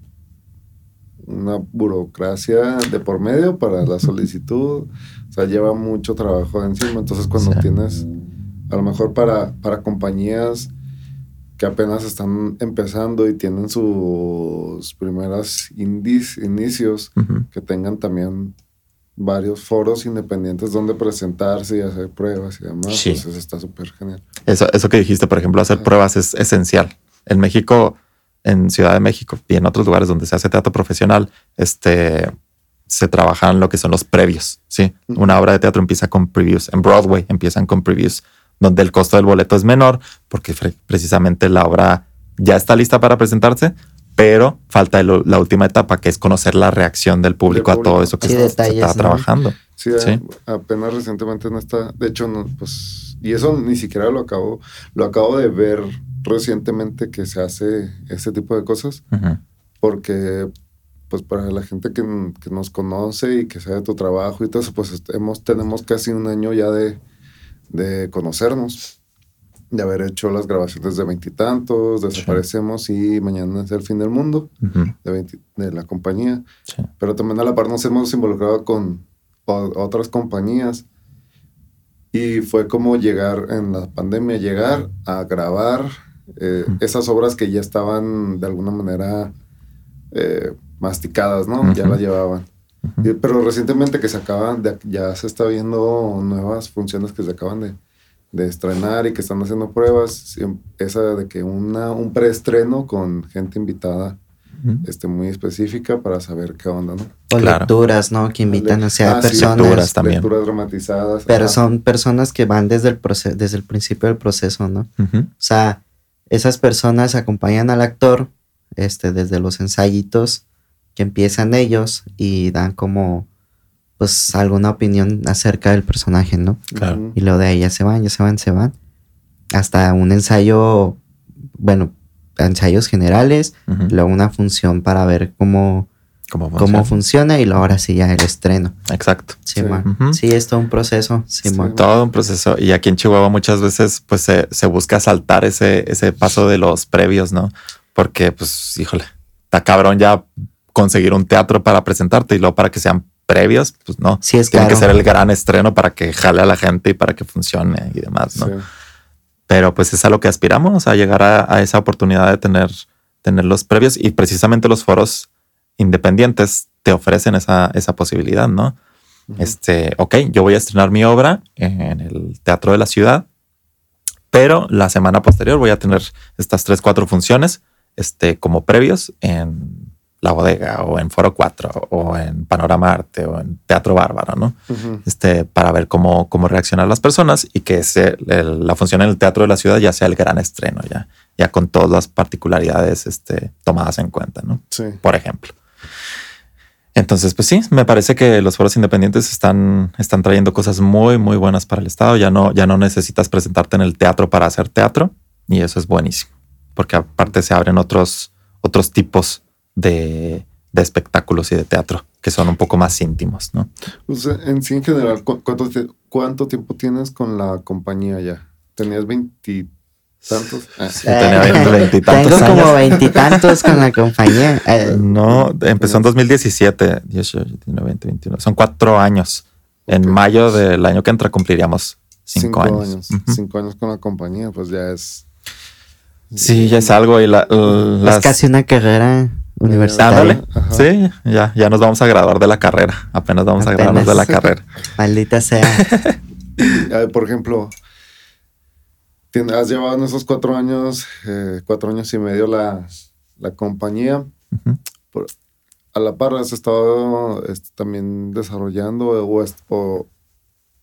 una burocracia de por medio para la solicitud, o sea, lleva mucho trabajo encima, entonces cuando Sí. tienes, a lo mejor para, para compañías que apenas están empezando y tienen sus primeras indis- inicios, que tengan también varios foros independientes donde presentarse y hacer pruebas y demás. Sí. Entonces está súper genial. Eso, eso que dijiste, por ejemplo, hacer Ajá. pruebas es esencial. En México, en Ciudad de México y en otros lugares donde se hace teatro profesional, este, se trabajan lo que son los previos. Sí, una obra de teatro empieza con previews. En Broadway empiezan con previews, donde el costo del boleto es menor porque precisamente la obra ya está lista para presentarse, pero falta el- la última etapa que es conocer la reacción del público, a todo eso que Sí, se detalles, está ¿no? trabajando. Sí, Sí. apenas recientemente no está, de hecho, no, pues, y eso ni siquiera lo acabo, lo acabo de ver recientemente que se hace ese tipo de cosas, porque pues para la gente que, que nos conoce y que sabe tu trabajo y todo eso, pues hemos, tenemos casi un año ya de, de conocernos, de haber hecho las grabaciones de veintitantos, desaparecemos y mañana es el fin del mundo de, 20 de la compañía, Sí. pero también a la par nos hemos involucrado con otras compañías y fue como llegar en la pandemia, llegar a grabar eh, esas obras que ya estaban de alguna manera eh, masticadas, ¿no? Ya las llevaban. Pero recientemente que se acaban de, ya se está viendo nuevas funciones que se acaban de, de estrenar y que están haciendo pruebas. Esa de que una, un preestreno con gente invitada Este, muy específica para saber qué onda, ¿no? O Claro. lecturas, ¿no? Que invitan o sea, Ah, sí, personas. lecturas también. Lecturas dramatizadas. Pero son personas que van desde el, desde el principio del proceso, ¿no? O sea, esas personas acompañan al actor este, desde los ensayitos que empiezan ellos y dan como, pues, alguna opinión acerca del personaje, ¿no? Claro. Y luego de ahí ya se van, ya se van, se van. Hasta un ensayo, bueno, ensayos generales, luego una función para ver cómo, ¿Cómo cómo funciona? funciona y luego ahora sí ya el estreno. Exacto. Sí, Sí. man. Ujú. Sí, es todo un proceso. Sí. Todo un proceso. Y aquí en Chihuahua muchas veces pues se, se busca saltar ese, ese paso de los previos, ¿no? Porque pues, híjole, está cabrón ya conseguir un teatro para presentarte y luego para que sean previos, pues no. Sí, es Tiene caro. que ser el gran estreno para que jale a la gente y para que funcione y demás, ¿no? Pero pues es a lo que aspiramos, a llegar a, a esa oportunidad de tener, tener los previos y precisamente los foros independientes te ofrecen esa, esa posibilidad, ¿no? Este, ok, yo voy a estrenar mi obra en el Teatro de la Ciudad, pero la semana posterior voy a tener estas tres, cuatro funciones este, como previos en La Bodega o en Foro 4 o en Panorama Arte o en Teatro Bárbaro, ¿no? Este, para ver cómo, cómo reaccionan las personas y que ese, la función en el teatro de la ciudad ya sea el gran estreno, ya, ya con todas las particularidades este, tomadas en cuenta, ¿no? Sí. Por ejemplo. Entonces, pues sí, me parece que los foros independientes están, están trayendo cosas muy, muy buenas para el Estado. Ya no, ya no necesitas presentarte en el teatro para hacer teatro y eso es buenísimo, porque aparte se abren otros, otros tipos de, de espectáculos y de teatro que son un poco más íntimos, ¿no? Pues en sí, en general, ¿cuánto, cuánto tiempo tienes con la compañía ya? ¿Tenías 20 tantos? Ah. Sí, tenía veintitantos Tengo como veintitantos con la compañía. No, empezó en 2017, 18, 19, 20, 21. Son cuatro años. En mayo del año que entra cumpliríamos cinco, años. Cinco años con la compañía, pues ya es. Sí, ya es algo. Y la, Es casi una carrera universitaria. Sí, ya, ya nos vamos a graduar de la carrera. Apenas vamos a graduarnos de la carrera. Maldita sea. Por ejemplo, has llevado en esos cuatro años, eh, cuatro años y medio la, compañía. a la par has estado este, también desarrollando o,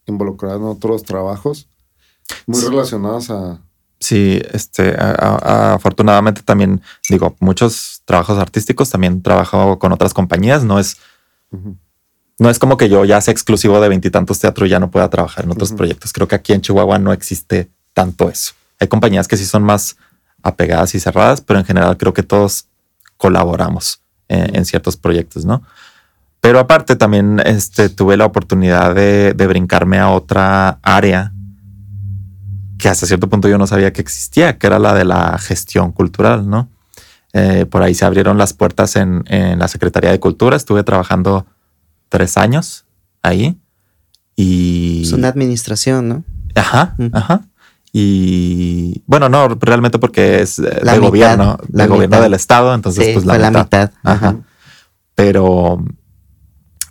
involucrado en otros trabajos muy relacionados a... Sí, este, afortunadamente también, digo, muchos trabajos artísticos, también trabajo con otras compañías, no es... No es como que yo ya sea exclusivo de veintitantos teatros y ya no pueda trabajar en otros proyectos. Creo que aquí en Chihuahua no existe tanto eso. Hay compañías que sí son más apegadas y cerradas, pero en general creo que todos colaboramos en, ciertos proyectos, ¿no? Pero aparte también este, tuve la oportunidad de, brincarme a otra área que hasta cierto punto yo no sabía que existía, que era la de la gestión cultural, ¿no? Eh, por ahí se abrieron las puertas en, la Secretaría de Cultura. Estuve trabajando tres años ahí y... Es una administración, ¿no? Ajá, ajá. Y bueno, no, realmente porque es eh, de gobierno, de gobierno del estado, entonces pues la, mitad. Ajá. Pero,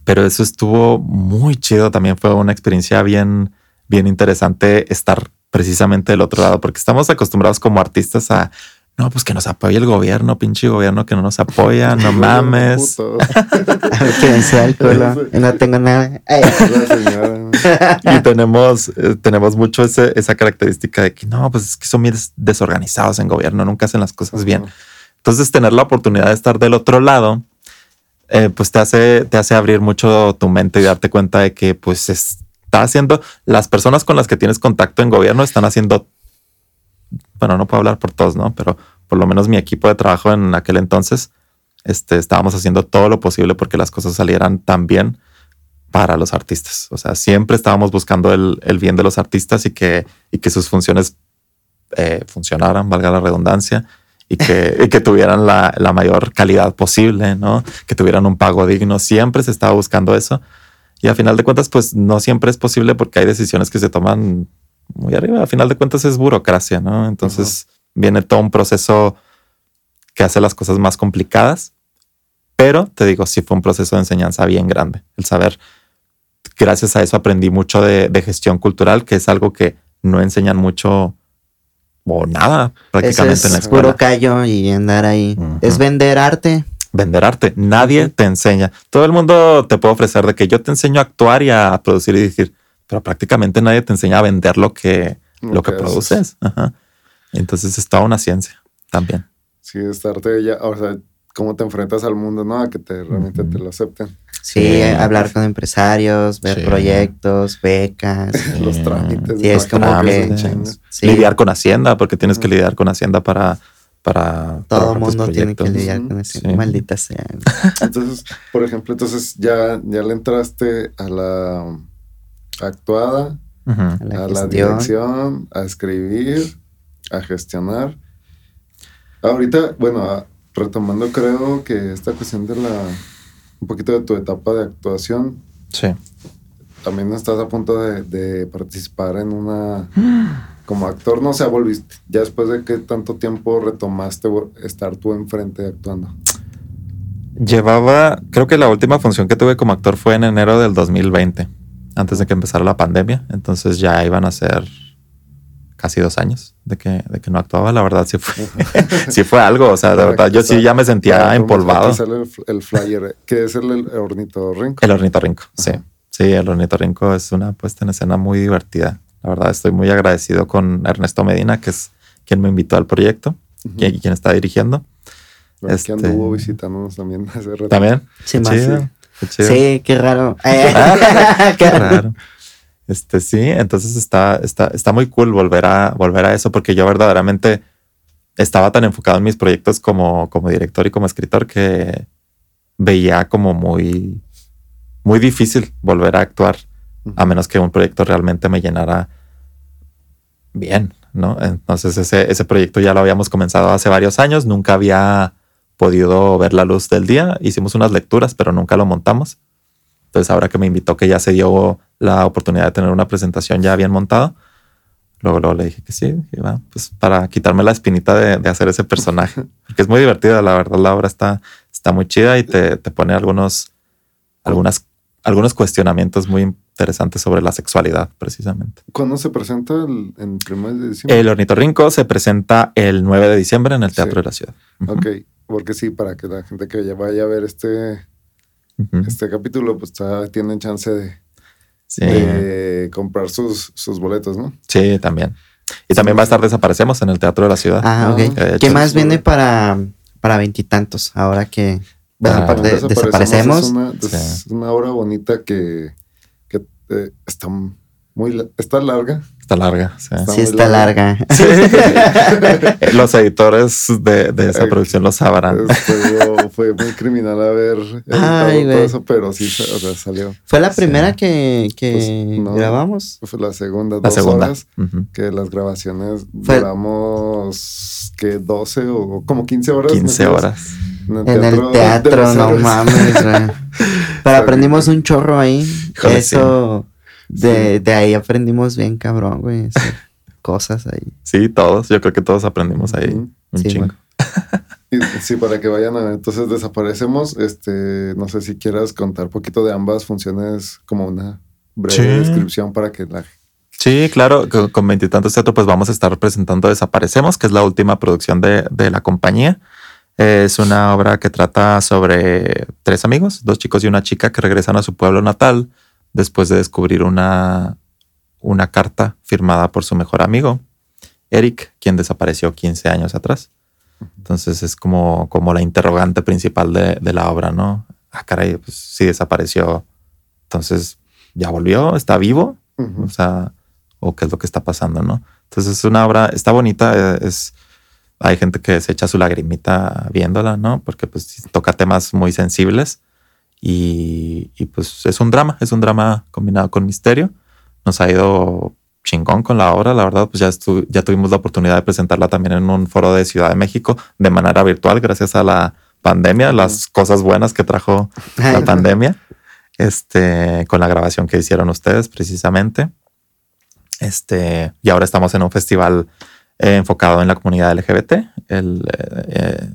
pero eso estuvo muy chido. También fue una experiencia bien, bien interesante estar precisamente del otro lado, porque estamos acostumbrados como artistas a no, pues que nos apoye el gobierno, pinche gobierno que no nos apoya, no mames. no tengo nada. y tenemos, eh, tenemos mucho esa característica de que no, pues es que son bien desorganizados en gobierno, nunca hacen las cosas bien. Entonces, tener la oportunidad de estar del otro lado, eh, pues te hace, te hace abrir mucho tu mente y darte cuenta de que, pues, está haciendo las personas con las que tienes contacto en gobierno están haciendo bueno, no puedo hablar por todos, ¿no? Pero por lo menos mi equipo de trabajo en aquel entonces, este, estábamos haciendo todo lo posible porque las cosas salieran tan bien para los artistas. O sea, siempre estábamos buscando el, bien de los artistas y que, y que sus funciones eh, funcionaran, valga la redundancia, y que, que tuvieran la, la, mayor calidad posible, ¿no? Que tuvieran un pago digno. Siempre se estaba buscando eso. Y a final de cuentas, pues no siempre es posible porque hay decisiones que se toman muy arriba. A final de cuentas es burocracia, ¿no? Entonces viene todo un proceso que hace las cosas más complicadas. Pero te digo, sí fue un proceso de enseñanza bien grande. El saber, gracias a eso aprendí mucho de, gestión cultural, que es algo que no enseñan mucho o nada prácticamente en la escuela. Puro callo y andar ahí. Es vender arte. Vender arte. Nadie te enseña. Todo el mundo te puede ofrecer de que yo te enseño a actuar y a producir y decir, pero prácticamente nadie te enseña a vender lo que, lo, que, produces. Entonces es toda una ciencia también. Sí, estarte ya, o sea, cómo te enfrentas al mundo, ¿no? A que te realmente te lo acepten. Sí, hablar con empresarios, ver proyectos, becas, los trámites. Sí, es como que lidiar con Hacienda, porque tienes que lidiar con Hacienda para para todo el mundo tiene que lidiar con eso. Maldita sea. Entonces, por ejemplo, entonces ya, ya le entraste a la actuada, a la, dirección, a escribir, a gestionar. Ahorita, bueno, retomando creo que esta cuestión de la, un poquito de tu etapa de actuación. Sí. También estás a punto de, participar en una, como actor, no sé, volviste, ya después de que tanto tiempo retomaste estar tú enfrente actuando. Llevaba, creo que la última función que tuve como actor fue en enero del 2020 antes de que empezara la pandemia. Entonces ya iban a ser casi dos años de que, de que no actuaba. La verdad, sí fue, sí fue algo. O sea, de verdad, yo sí ya me sentía empolvado. El, el flyer, que es el, el ornitorrinco. El ornitorrinco, sí. Sí, el ornitorrinco es una puesta en escena muy divertida. La verdad, estoy muy agradecido con Ernesto Medina, que es quien me invitó al proyecto y quien está dirigiendo. Bueno, este... Que anduvo visitándonos también hace rato. También. Sí, más, sí. Qué chido. sí, qué raro. qué raro. Este sí, entonces está, está, está muy cool volver a, volver a eso, porque yo verdaderamente estaba tan enfocado en mis proyectos como, como director y como escritor que veía como muy, muy difícil volver a actuar, a menos que un proyecto realmente me llenara bien, ¿no? Entonces ese, ese proyecto ya lo habíamos comenzado hace varios años, nunca había podido ver la luz del día, hicimos unas lecturas, pero nunca lo montamos. Entonces ahora que me invitó, que ya se dio la oportunidad de tener una presentación ya bien montada, luego, luego le dije que sí, pues para quitarme la espinita de, de, hacer ese personaje, porque es muy divertida, la verdad la obra está, está muy chida y te, te pone algunos, algunas, algunos cuestionamientos muy interesantes sobre la sexualidad, precisamente. ¿Cuándo se presenta el, en primer de diciembre? El Ornitorrinco se presenta el 9 de diciembre en el Teatro sí. de la Ciudad. Ok, porque sí, para que la gente que ya vaya a ver este, uh -huh. este capítulo, pues está, tienen chance de, sí. de comprar sus, sus boletos, ¿no? Sí, también. Y también va a estar Desaparecemos en el Teatro de la Ciudad. Ah, ok. ¿Qué más viene para para veintitantos? Ahora que bueno, ah, aparte de, desaparecemos. Es una, sí. es una obra bonita que eh, está muy está larga. Está larga. Sí, está, sí está larga. larga. Sí. los editores de, de esa producción lo sabrán. Fue, fue, muy criminal haber editado Ay, todo eso, pero sí o sea, salió. ¿Fue la primera que, que pues, no, grabamos? Fue la segunda, la dos segunda. horas. Uh -huh. Que las grabaciones fue... duramos que 12 o como 15 horas. 15 horas. En el teatro, en el teatro no mames. Pero aprendimos un chorro ahí. Joder, eso. Sí. De, de, ahí aprendimos bien, cabrón, güey. cosas ahí. Sí, todos. Yo creo que todos aprendimos ahí un sí, chingo. Sí, para que vayan a ver. Entonces desaparecemos. Este, no sé si quieras contar un poquito de ambas funciones, como una breve sí. descripción para que la Sí, claro, con veintitantos teatro, pues vamos a estar presentando Desaparecemos, que es la última producción de, de la compañía. Es una obra que trata sobre tres amigos, dos chicos y una chica que regresan a su pueblo natal después de descubrir una, una carta firmada por su mejor amigo, Eric, quien desapareció 15 años atrás. Entonces es como, como la interrogante principal de, de la obra, ¿no? Ah, caray, pues sí desapareció. Entonces, ¿ya volvió? ¿Está vivo? Uh -huh. O sea, ¿o qué es lo que está pasando, no? Entonces es una obra, está bonita, es... Hay gente que se echa su lagrimita viéndola, ¿no? Porque pues toca temas muy sensibles y, y, pues es un drama, es un drama combinado con misterio. Nos ha ido chingón con la obra, la verdad, pues ya, ya tuvimos la oportunidad de presentarla también en un foro de Ciudad de México de manera virtual gracias a la pandemia, las cosas buenas que trajo la pandemia, este, con la grabación que hicieron ustedes precisamente. Este, y ahora estamos en un festival eh, enfocado en la comunidad LGBT, el, eh,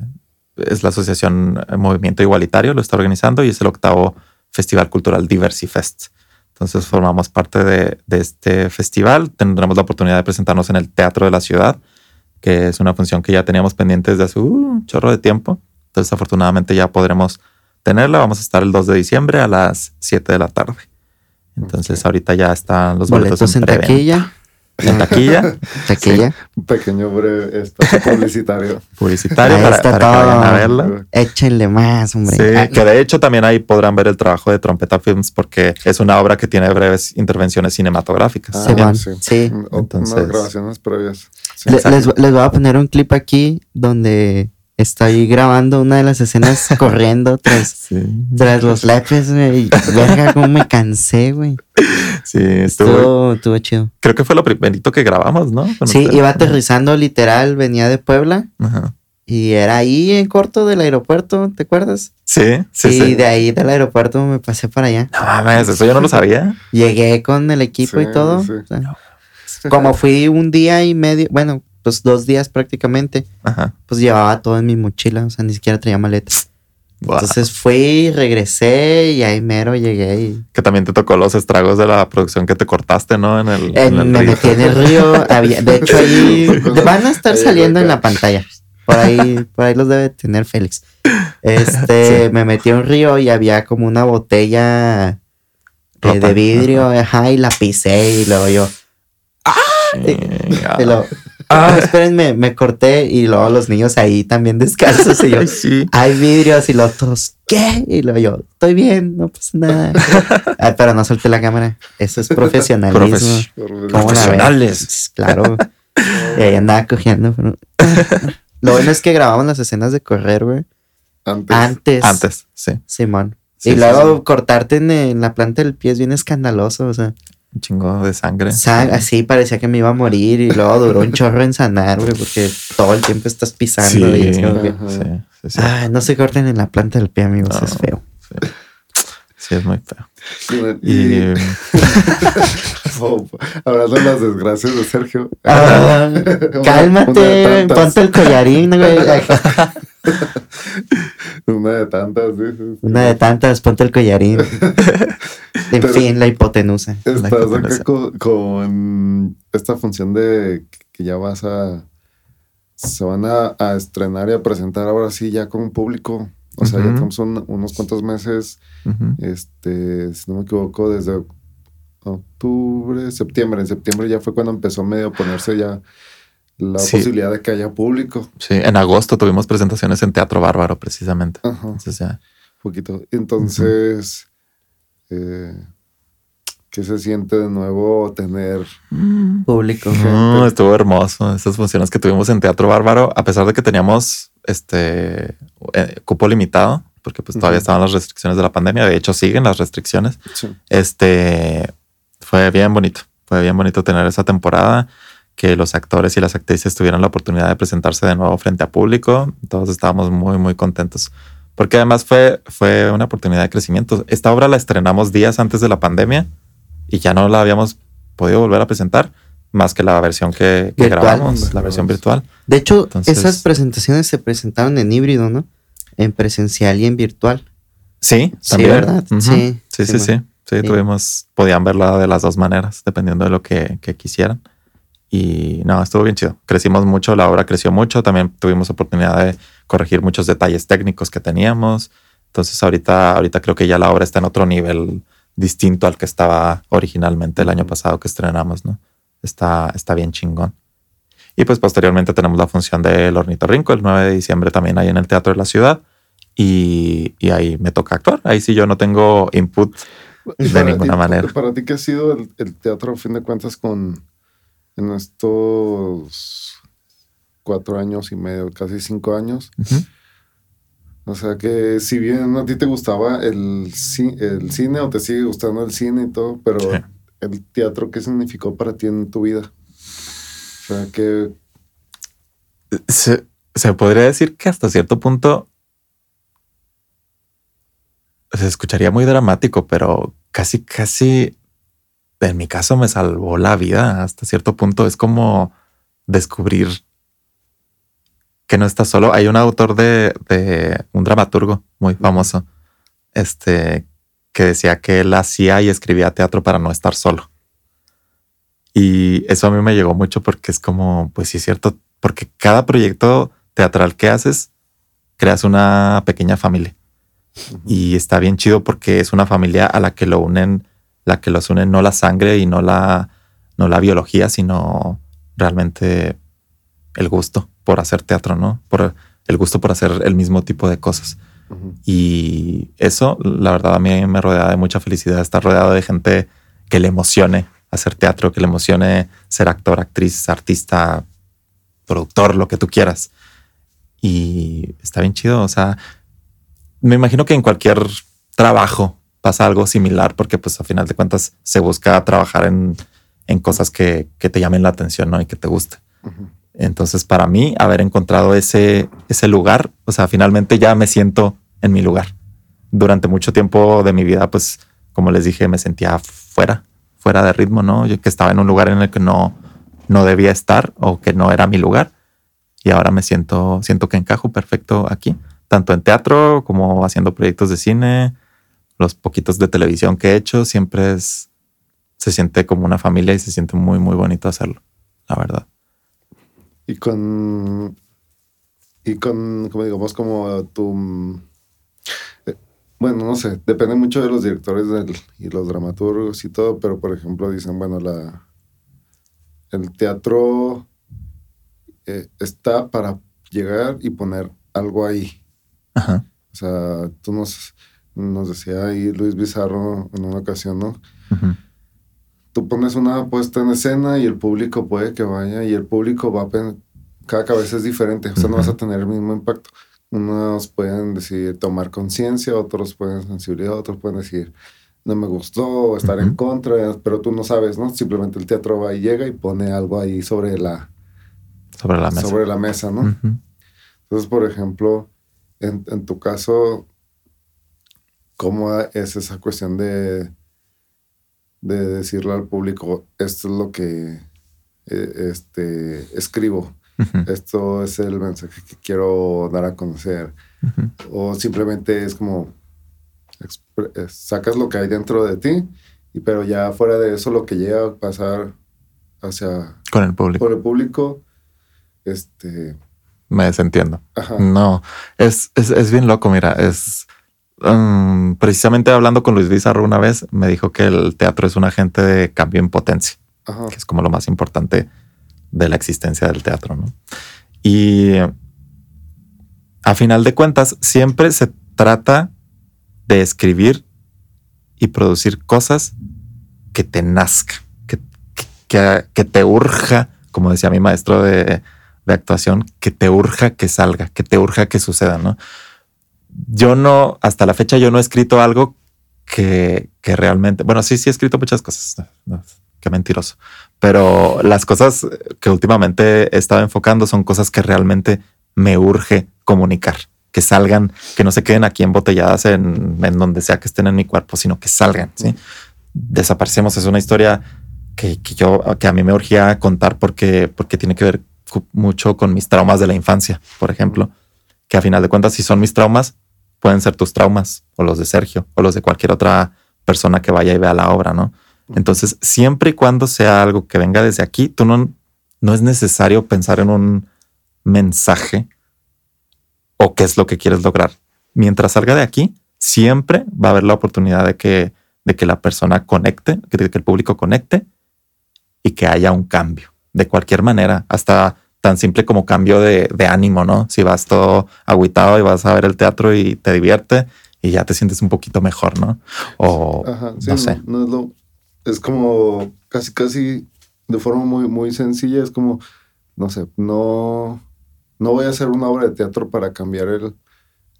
es la asociación Movimiento Igualitario, lo está organizando y es el octavo Festival Cultural Diversifest. Entonces formamos parte de, de, este festival. Tendremos la oportunidad de presentarnos en el Teatro de la Ciudad, que es una función que ya teníamos pendiente desde hace uh, un chorro de tiempo. Entonces afortunadamente ya podremos tenerla. Vamos a estar el 2 de diciembre a las 7 de la tarde. Entonces okay. ahorita ya están los boletos, boletos en, en taquilla. En taquilla. taquilla. Sí, pequeño breve espacio publicitario. publicitario para, para que vayan a verla. Échenle más, hombre. Sí, que de hecho también ahí podrán ver el trabajo de Trompeta Films porque es una obra que tiene breves intervenciones cinematográficas. Ah, sí, bueno, sí. sí. Entonces, unas grabaciones previas. Sí, les, les, les voy a poner un clip aquí donde estoy grabando una de las escenas corriendo tras, sí. tras los lepes, güey. Verga, cómo me cansé, güey. Sí, estuvo, estuvo, estuvo, chido. Creo que fue lo primerito que grabamos, ¿no? Con sí, iba aterrizando literal, venía de Puebla. Ajá. Y era ahí en corto del aeropuerto, ¿te acuerdas? Sí, sí. Y sí. de ahí del aeropuerto me pasé para allá. No mames, eso yo no lo sabía. Llegué con el equipo sí, y todo. Sí. O sea, como fui un día y medio, bueno, pues dos días prácticamente, Ajá. pues llevaba todo en mi mochila, o sea, ni siquiera traía maletas. Wow. Entonces fui, regresé y ahí mero llegué y Que también te tocó los estragos de la producción que te cortaste, ¿no? En el, en en- el me río. metí en el río. había- de hecho, ahí van a estar saliendo en la pantalla. Por ahí, por ahí los debe tener Félix. Este, me metí a un río y había como una botella eh, de vidrio, ajá, y la pisé y luego yo, Chinga. y luego, ah, espérenme, me corté y luego los niños ahí también descalzos y yo, Ay, sí. hay vidrios y los otros, ¿qué? Y luego yo, estoy bien, no pasa nada. Ah, pero no solté la cámara. Eso es profesionalismo. Profesionales. Claro. y ahí andaba cogiendo. pero- Lo bueno es que grabamos las escenas de correr, güey. Antes. Antes. Antes, sí. Simón. Sí, y sí, luego cortarte en, en la planta del pie es bien escandaloso. O sea, Un chingo de sangre. sa- así parecía que me iba a morir. Y luego duró un chorro en sanar, güey, porque todo el tiempo estás pisando. Sí, y es como que, Ajá. sí, sí, sí. Ay, no se corten en la planta del pie, amigos. No. Es feo. Sí. Sí, es muy feo. Y, Y oh, hablando de las desgracias de Sergio. Ah, cálmate, ponte el collarín, güey. Una de tantas, sí, sí, sí. Una de tantas, ponte el collarín. En Pero- fin, la hipotenusa. La Estás hipotenusa. acá con, con esta función de que ya vas a. Se van a, a estrenar y a presentar ahora sí ya con público. O sea, ya tenemos un- unos cuantos meses, este, si no me equivoco, desde octubre, septiembre. En septiembre ya fue cuando empezó medio a ponerse ya la Sí. posibilidad de que haya público. Sí, en agosto tuvimos presentaciones en Teatro Bárbaro, precisamente. Ajá. Entonces ya. poquito. Entonces, eh, ¿qué se siente de nuevo tener? Público. Estuvo hermoso. Esas funciones que tuvimos en Teatro Bárbaro, a pesar de que teníamos este eh, cupo limitado, porque pues todavía estaban las restricciones de la pandemia. De hecho, siguen las restricciones. Sí. Este fue bien bonito. Fue bien bonito tener esa temporada, que los actores y las actrices tuvieran la oportunidad de presentarse de nuevo frente a público. Todos estábamos muy, muy contentos. Porque además fue, fue una oportunidad de crecimiento. Esta obra la estrenamos días antes de la pandemia y ya no la habíamos podido volver a presentar más que la versión que, que Virtual. grabamos, la versión virtual. De hecho, Entonces- esas presentaciones se presentaron en híbrido, ¿no? En presencial y en virtual. Sí, Sí, también. ¿verdad? Ujú. Sí, sí, sí, sí, sí. Sí, Sí. tuvimos, podían verla de las dos maneras, dependiendo de lo que, que quisieran. Y no, estuvo bien chido. Crecimos mucho, la obra creció mucho. También tuvimos oportunidad de corregir muchos detalles técnicos que teníamos. Entonces, ahorita, ahorita creo que ya la obra está en otro nivel distinto al que estaba originalmente el año pasado que estrenamos, ¿no? Está, está bien chingón. Y pues posteriormente tenemos la función del Ornitorrinco el 9 de diciembre también ahí en el Teatro de la Ciudad. Y, y ahí me toca actuar. Ahí sí yo no tengo input de para ninguna ti, manera. Para ti, ¿qué ha sido el, el teatro, a fin de cuentas, con en estos cuatro años y medio, casi cinco años? O sea que si bien a ti te gustaba el, ci- el cine o te sigue gustando el cine y todo, pero Sí. el teatro, ¿qué significó para ti en tu vida? O sea que se, se podría decir que hasta cierto punto se escucharía muy dramático, pero casi, casi en mi caso me salvó la vida hasta cierto punto. Es como descubrir que no estás solo. Hay un autor de, de un dramaturgo muy famoso, este, que decía que él hacía y escribía teatro para no estar solo. Y eso a mí me llegó mucho porque es como, pues sí es cierto, porque cada proyecto teatral que haces, creas una pequeña familia. Y está bien chido porque es una familia a la que lo unen, la que los unen no la sangre y no la, no la biología, sino realmente el gusto por hacer teatro, ¿no? Por el gusto por hacer el mismo tipo de cosas. Y eso, la verdad, a mí me rodea de mucha felicidad estar rodeado de gente que le emocione hacer teatro, que le emocione ser actor, actriz, artista, productor, lo que tú quieras. Y está bien chido. O sea, me imagino que en cualquier trabajo pasa algo similar porque pues a final de cuentas se busca trabajar en, en cosas que, que te llamen la atención ¿no? y que te guste. Entonces, para mí, haber encontrado ese, ese lugar, o sea, finalmente ya me siento en mi lugar. Durante mucho tiempo de mi vida, pues, como les dije, me sentía fuera, fuera de ritmo, ¿no? Yo que estaba en un lugar en el que no, no debía estar o que no era mi lugar. Y ahora me siento, siento que encajo perfecto aquí. tanto en teatro como haciendo proyectos de cine, los poquitos de televisión que he hecho, siempre es, se siente como una familia y se siente muy, muy bonito hacerlo, la verdad. Y con, y con, como digamos, como tu, eh, bueno, no sé, depende mucho de los directores y los dramaturgos y todo, pero por ejemplo dicen, bueno, la, el teatro eh, está para llegar y poner algo ahí. Ajá. O sea, tú nos, nos decía ahí Luis Bizarro en una ocasión, ¿no? Ujú. Tú pones una puesta en escena y el público puede que vaya y el público va a... Cada cabeza es diferente, o sea, no vas a tener el mismo impacto. Unos pueden decir tomar conciencia, otros pueden sensibilidad, otros pueden decir no me gustó, estar en contra, pero tú no sabes, ¿no? Simplemente el teatro va y llega y pone algo ahí sobre la, Sobre la mesa. sobre la mesa, ¿no? Entonces, por ejemplo, en, en tu caso, ¿cómo es esa cuestión de, de decirle al público, esto es lo que eh, este, escribo, esto es el mensaje que quiero dar a conocer? O simplemente es como, eh, sacas lo que hay dentro de ti, y, pero ya fuera de eso, lo que llega a pasar hacia Con el público. por el público, este, Me desentiendo. ajá, No, es, es, es bien loco, mira, es precisamente hablando con Luis Bizarro una vez, me dijo que el teatro es un agente de cambio en potencia, ajá, que es como lo más importante de la existencia del teatro, ¿no? Y a final de cuentas, siempre se trata de escribir y producir cosas que te nazca, que, que, que- que te urja, como decía mi maestro de, de actuación, que te urja que salga, que te urja que suceda, ¿no? Yo no, hasta la fecha, yo no he escrito algo que, que realmente, bueno, sí, sí he escrito muchas cosas, no, qué mentiroso, pero las cosas que últimamente he enfocando son cosas que realmente me urge comunicar, que salgan, que no se queden aquí embotelladas en, en donde sea que estén en mi cuerpo, sino que salgan, ¿sí? Desaparecemos, es una historia que, que yo, que a mí me urgía contar porque, porque tiene que ver mucho con mis traumas de la infancia, por ejemplo, que a final de cuentas, si son mis traumas, pueden ser tus traumas o los de Sergio o los de cualquier otra persona que vaya y vea la obra, ¿no? Entonces, siempre y cuando sea algo que venga desde aquí, tú no, no es necesario pensar en un mensaje o qué es lo que quieres lograr. Mientras salga de aquí, siempre va a haber la oportunidad de que, de que la persona conecte, que, que el público conecte y que haya un cambio de cualquier manera, hasta tan simple como cambio de, de ánimo, ¿no? Si vas todo agüitado y vas a ver el teatro y te divierte y ya te sientes un poquito mejor, ¿no? O Ajá, sí, no no, sé. no es lo- es como casi, casi de forma muy, muy sencilla. Es como, no sé, no, no voy a hacer una obra de teatro para cambiar el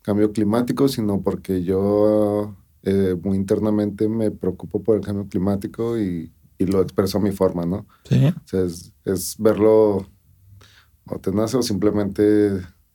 cambio climático, sino porque yo eh, muy internamente me preocupo por el cambio climático y, y lo expreso a mi forma, ¿no? Sí. O sea, es, es verlo o te nace o simplemente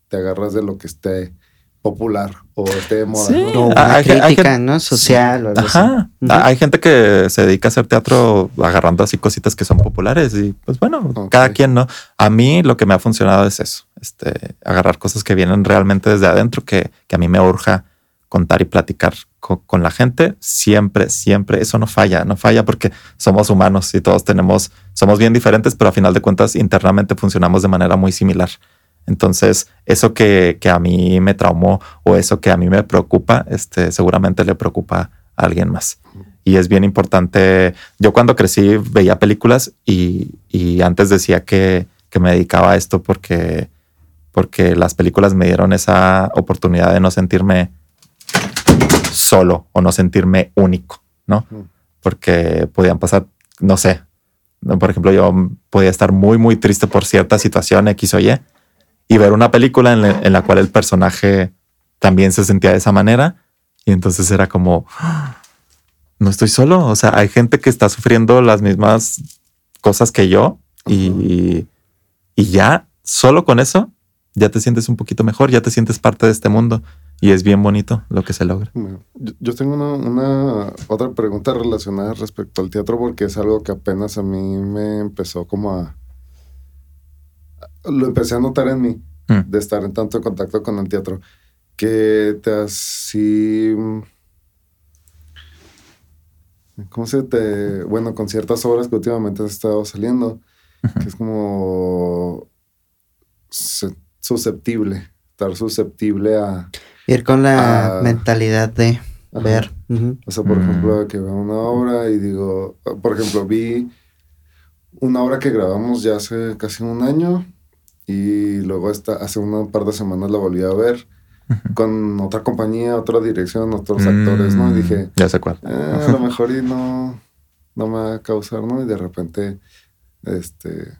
te agarras de lo que esté popular o esté de moda. Sí. ¿no? Ah, una hay crítica, que- ¿no? Social o algo así. Ujú. Hay gente que se dedica a hacer teatro agarrando así cositas que son populares y pues bueno, cada quien no. A mí lo que me ha funcionado es eso, este, agarrar cosas que vienen realmente desde adentro, que, que a mí me urja contar y platicar co- con la gente. Siempre, siempre, eso no falla, no falla porque somos humanos y todos tenemos, somos bien diferentes, pero a final de cuentas internamente funcionamos de manera muy similar. Entonces, eso que, que a mí me traumó o eso que a mí me preocupa, este, seguramente le preocupa a alguien más. Y es bien importante. Yo cuando crecí veía películas y, y antes decía que, que me dedicaba a esto porque, porque las películas me dieron esa oportunidad de no sentirme solo o no sentirme único, ¿no? Ujú. Porque podían pasar, no sé, por ejemplo, yo podía estar muy, muy triste por cierta situación X o Y y ver una película en la, en la cual el personaje también se sentía de esa manera y entonces era como, "Ah, no estoy solo, o sea, hay gente que está sufriendo las mismas cosas que yo y, y ya solo con eso ya te sientes un poquito mejor, ya te sientes parte de este mundo y es bien bonito lo que se logra. Yo, tengo una, una otra pregunta relacionada respecto al teatro porque es algo que apenas a mí me empezó como a... Lo empecé a notar en mí, Mm. de estar en tanto contacto con el teatro, que te así... ¿Cómo se te...? Bueno, con ciertas obras que últimamente han estado saliendo, que es como susceptible, estar susceptible a... Ir con la mentalidad de ver. O sea, por mm. ejemplo, que veo una obra y digo, por ejemplo, vi una obra que grabamos ya hace casi un año y luego esta, hace un par de semanas la volví a ver con otra compañía, otra dirección, otros actores, ¿no? Y dije, ya sé cuál. Eh, a lo mejor y no, no me va a causar, ¿no? Y de repente, este,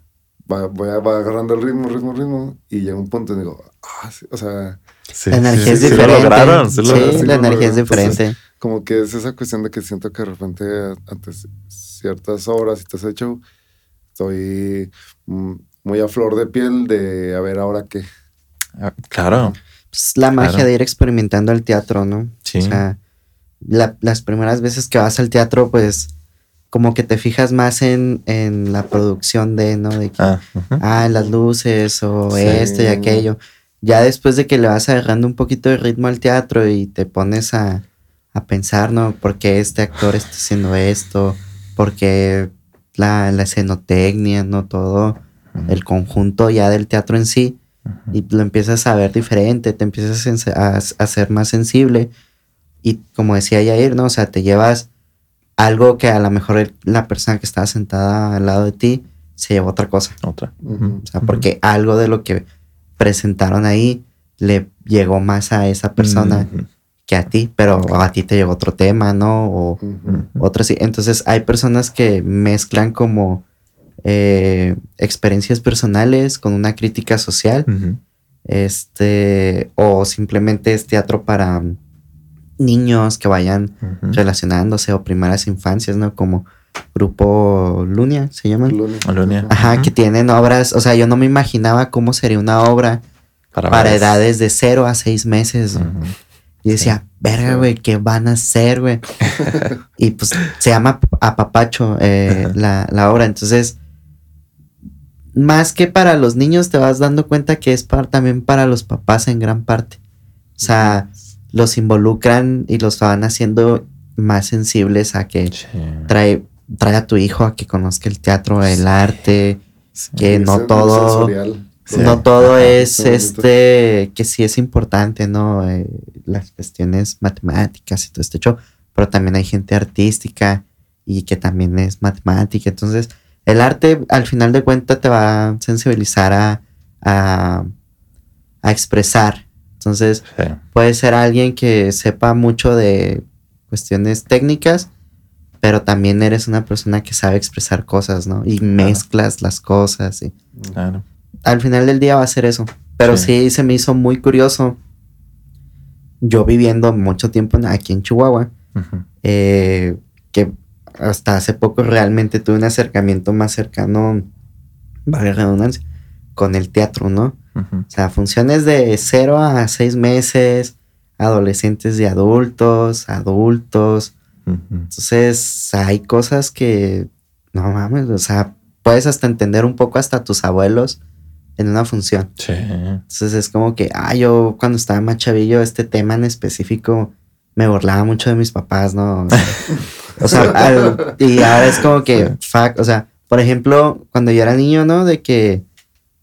va, voy a, va agarrando el ritmo, ritmo, ritmo, y llega un punto y digo, ah, sí, o sea... la energía es diferente. Sí, la energía es diferente. como que es esa cuestión de que siento que de repente antes ciertas obras y te has hecho, estoy mm, muy a flor de piel de a ver ahora qué. Ah, claro. Pues, la magia de ir experimentando el teatro, ¿no? Sí. O sea, las primeras veces que vas al teatro, pues como que te fijas más en, la producción de, ¿no? De que, ah, ah las luces o esto y aquello. Ya después de que le vas agarrando un poquito de ritmo al teatro y te pones a, a pensar, ¿no? ¿Por qué este actor está haciendo esto? ¿Por qué la, la escenotecnia, ¿no? Todo el conjunto ya del teatro en sí y lo empiezas a ver diferente, te empiezas a, a, ser más sensible y como decía Yair, ¿no? O sea, te llevas algo que a lo mejor la persona que estaba sentada al lado de ti se llevó otra cosa. Otra. O sea, porque algo de lo que presentaron ahí le llegó más a esa persona que a ti, pero a ti te llegó otro tema, ¿no? O otro sí. Entonces hay personas que mezclan como eh, experiencias personales con una crítica social. Este, o simplemente es teatro para niños que vayan relacionándose o primeras infancias, ¿no? Como grupo Lunia, ¿se llama? Lunia. Ajá, que tienen obras, o sea, yo no me imaginaba cómo sería una obra para, edades de 0 a 6 meses. Y decía, verga, güey, ¿qué van a hacer, güey? y pues se llama Apapacho eh, la, la obra. Entonces, más que para los niños, te vas dando cuenta que es para, también para los papás en gran parte. O sea, los involucran y los van haciendo más sensibles a que trae, trae a tu hijo a que conozca el teatro, el arte, que no todo, no todo es este, que sí es importante, ¿no? Eh, las cuestiones matemáticas y todo este hecho, pero también hay gente artística y que también es matemática. Entonces, el arte al final de cuentas te va a sensibilizar a, a, expresar. Entonces, puede ser alguien que sepa mucho de cuestiones técnicas, pero también eres una persona que sabe expresar cosas, ¿no? Y mezclas las cosas. Y claro. Al final del día va a ser eso. Pero sí. se me hizo muy curioso. Yo viviendo mucho tiempo aquí en Chihuahua, eh, que hasta hace poco realmente tuve un acercamiento más cercano, vale redundancia, con el teatro, ¿no? O sea, funciones de cero a seis meses, adolescentes y adultos, adultos. Entonces, hay cosas que, no mames, o sea, puedes hasta entender un poco hasta tus abuelos en una función. Sí. Entonces es como que, ah, yo cuando estaba más chavillo, este tema en específico me burlaba mucho de mis papás, ¿no? O sea, y ahora es como que, fuck, o sea, por ejemplo, cuando yo era niño, ¿no? De que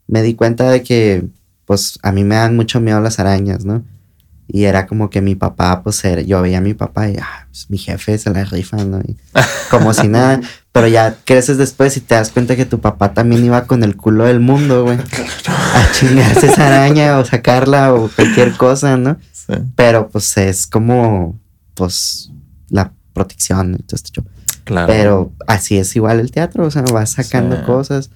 me di cuenta de que, pues, a mí me dan mucho miedo las arañas, ¿no? Y era como que mi papá, pues, era, yo veía a mi papá y, ah, pues, mi jefe se la rifa, ¿no? como si nada. Pero ya creces después y te das cuenta que tu papá también iba con el culo del mundo, güey. A chingarse esa araña o sacarla o cualquier cosa, ¿no? Sí. Pero, pues, es como, pues, la protección y todo este Claro. Pero así es igual el teatro, o sea, vas sacando cosas.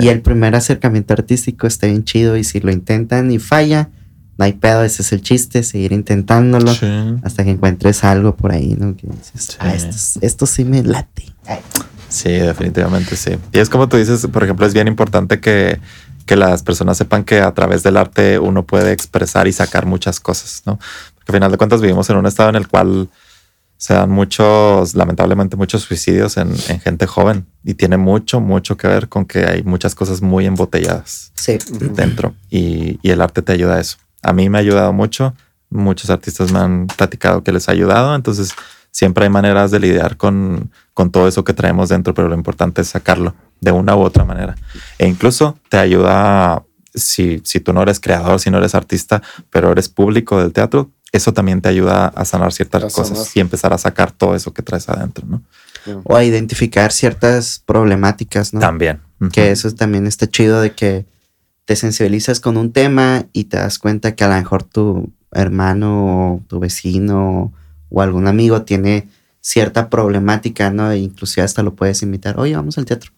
Y el primer acercamiento artístico está bien chido y si lo intentan y falla, no hay pedo, ese es el chiste, seguir intentándolo hasta que encuentres algo por ahí, ¿no? Que dices, ah, esto, sí me late. Sí, definitivamente sí. Y es como tú dices, por ejemplo, es bien importante que, que las personas sepan que a través del arte uno puede expresar y sacar muchas cosas, ¿no? Porque al final de cuentas vivimos en un estado en el cual se dan muchos, lamentablemente, muchos suicidios en, gente joven y tiene mucho, mucho que ver con que hay muchas cosas muy embotelladas sí. dentro y, el arte te ayuda a eso. A mí me ha ayudado mucho Muchos artistas me han platicado que les ha ayudado. Entonces, siempre hay maneras de lidiar con, con todo eso que traemos dentro, pero lo importante es sacarlo de una u otra manera. E incluso te ayuda, si, si tú no eres creador, si no eres artista, pero eres público del teatro, eso también te ayuda a sanar ciertas A cosas sanar. y empezar a sacar todo eso que traes adentro, ¿no? O a identificar ciertas problemáticas, ¿no? También. Que eso también está chido de que te sensibilizas con un tema y te das cuenta que a lo mejor tu hermano o tu vecino o algún amigo tiene cierta problemática, ¿no? E inclusive hasta lo puedes invitar, oye, vamos al teatro.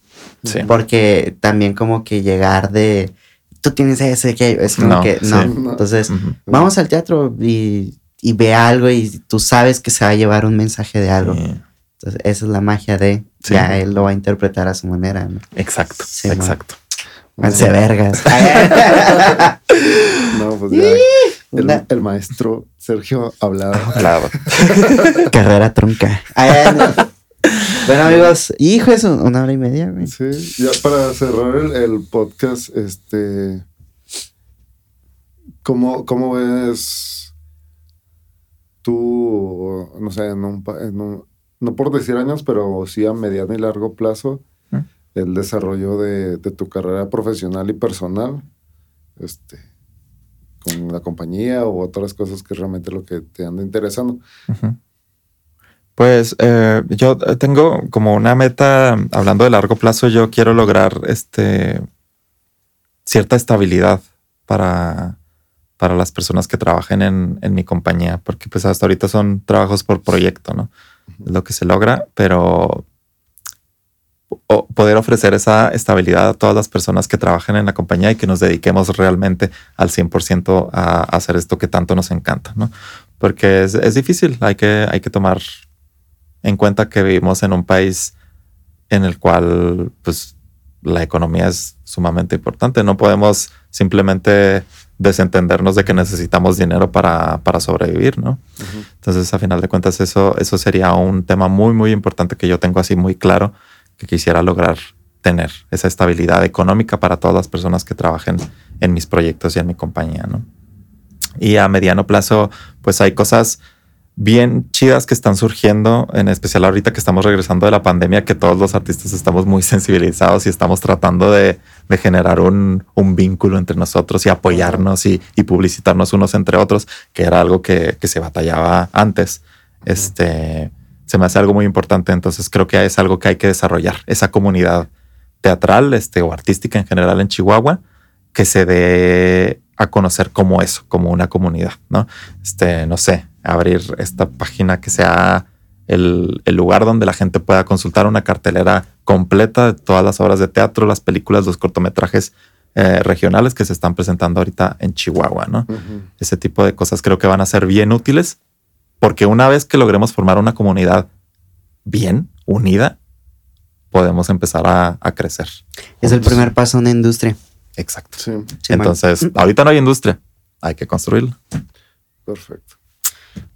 Sí. Porque también como que llegar de, tú tienes ese, que es como No, que, sí. no. No. Entonces, vamos al teatro y, y ve algo y tú sabes que se va a llevar un mensaje de algo. Sí. Entonces, esa es la magia de, Sí. ya él lo va a interpretar a su manera, ¿no? Exacto, Sí, man. Háganse vergas. No, pues ya. El, maestro Sergio hablaba. Claro. Carrera trunca. bueno, amigos, hijo, es un- una hora y media, güey. Sí, ya para cerrar el, el podcast, este. ¿cómo, ¿Cómo ves tú, no sé, en un, en un- no por decir años, pero sí a mediano y largo plazo. El desarrollo de, de tu carrera profesional y personal, este, con la compañía o otras cosas que realmente lo que te anda interesando? Pues eh, yo tengo como una meta, hablando de largo plazo, yo quiero lograr este cierta estabilidad para, para las personas que trabajen en, en mi compañía, porque pues hasta ahorita son trabajos por proyecto, ¿no? Es lo que se logra, pero poder ofrecer esa estabilidad a todas las personas que trabajen en la compañía y que nos dediquemos realmente al 100% a, hacer esto que tanto nos encanta, ¿no? Porque es, es difícil, hay que, hay que tomar en cuenta que vivimos en un país en el cual pues la economía es sumamente importante. No podemos simplemente desentendernos de que necesitamos dinero para, para sobrevivir, ¿no? Entonces, a final de cuentas, eso, eso sería un tema muy, muy importante que yo tengo así muy claro que quisiera lograr tener esa estabilidad económica para todas las personas que trabajen en mis proyectos y en mi compañía, ¿no? Y a mediano plazo, pues hay cosas bien chidas que están surgiendo, en especial ahorita que estamos regresando de la pandemia, que todos los artistas estamos muy sensibilizados y estamos tratando de, de generar un, un vínculo entre nosotros y apoyarnos y, y publicitarnos unos entre otros, que era algo que, que se batallaba antes. Este se me hace algo muy importante, entonces creo que es algo que hay que desarrollar, esa comunidad teatral este, o artística en general en Chihuahua, que se dé a conocer como eso, como una comunidad, ¿no? Este, no sé, abrir esta página que sea el, el lugar donde la gente pueda consultar una cartelera completa de todas las obras de teatro, las películas, los cortometrajes eh, regionales que se están presentando ahorita en Chihuahua, ¿no? Ese tipo de cosas creo que van a ser bien útiles porque una vez que logremos formar una comunidad bien unida, podemos empezar a, a crecer. Es el primer paso a una industria. Exacto. Sí, Entonces, man. ahorita no hay industria, hay que construirla. perfecto.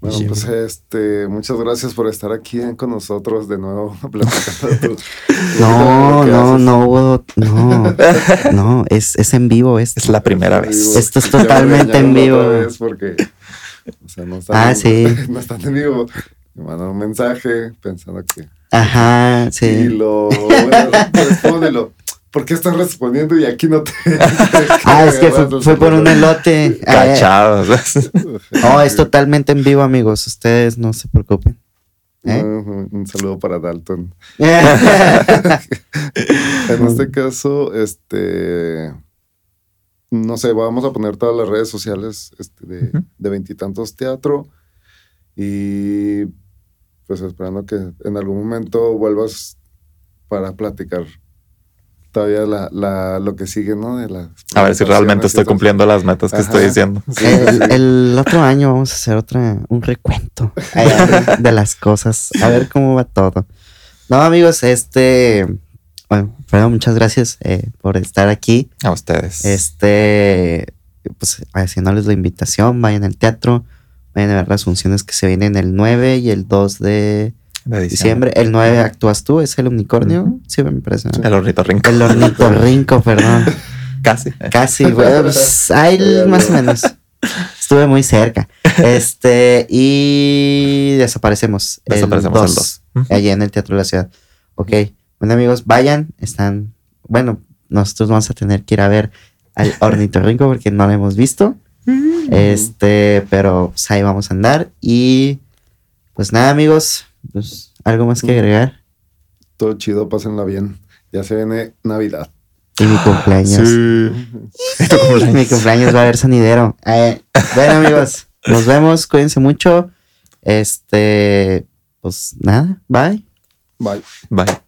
Bueno, Sí. pues este, muchas gracias por estar aquí con nosotros de nuevo platicando No, no, no hubo, no, no, es, es en vivo esto. Es la primera vez. Esto es totalmente en vivo. porque, o sea, no están, Ah, sí. no están en vivo. Me mandan un mensaje pensando que. Ajá, Y sí. lo. Bueno, respóndelo. ¿Por qué estás respondiendo y aquí no te.? Ah, es que fue, fue por un elote. Ah, Cachados. Oh, es totalmente en vivo, amigos. Ustedes no se preocupen. ¿Eh? Un saludo para Dalton. En este caso, este. No sé, vamos a poner todas las redes sociales este, de veintitantos teatro. Y pues esperando que en algún momento vuelvas para platicar todavía la, la- lo que sigue, ¿no? De las A ver si realmente estoy cumpliendo las metas que Ajá. estoy diciendo. Sí, el, el otro año vamos a hacer otra, un recuento de las cosas. A ver cómo va todo. No, amigos, este. Bueno, Fredo, muchas gracias eh, por estar aquí. A ustedes. Este, pues haciéndoles la invitación, vayan al teatro, vayan a ver las funciones que se vienen el 9 y el 2 de de diciembre. El 9 actúas tú, es el unicornio. Sí, me parece. ¿no? El ornitorrinco. El ornitorrinco, perdón. Casi. Casi, güey. pues, ahí más o menos. Estuve muy cerca. Este, y desaparecemos. el Desaparecemos el 2, 2. Ujú. Allá en el Teatro de la Ciudad. Ok. Bueno, amigos, vayan. Están. Bueno, nosotros vamos a tener que ir a ver al ornitorrinco porque no lo hemos visto. Este, pero pues, ahí vamos a andar. Y pues nada, amigos. Pues algo más que agregar. Todo chido, pásenla bien. Ya se viene Navidad. Y mi cumpleaños. Mi cumpleaños va a haber sonidero. Eh, bueno, amigos, nos vemos. Cuídense mucho. Este, pues nada, bye. Bye. Bye.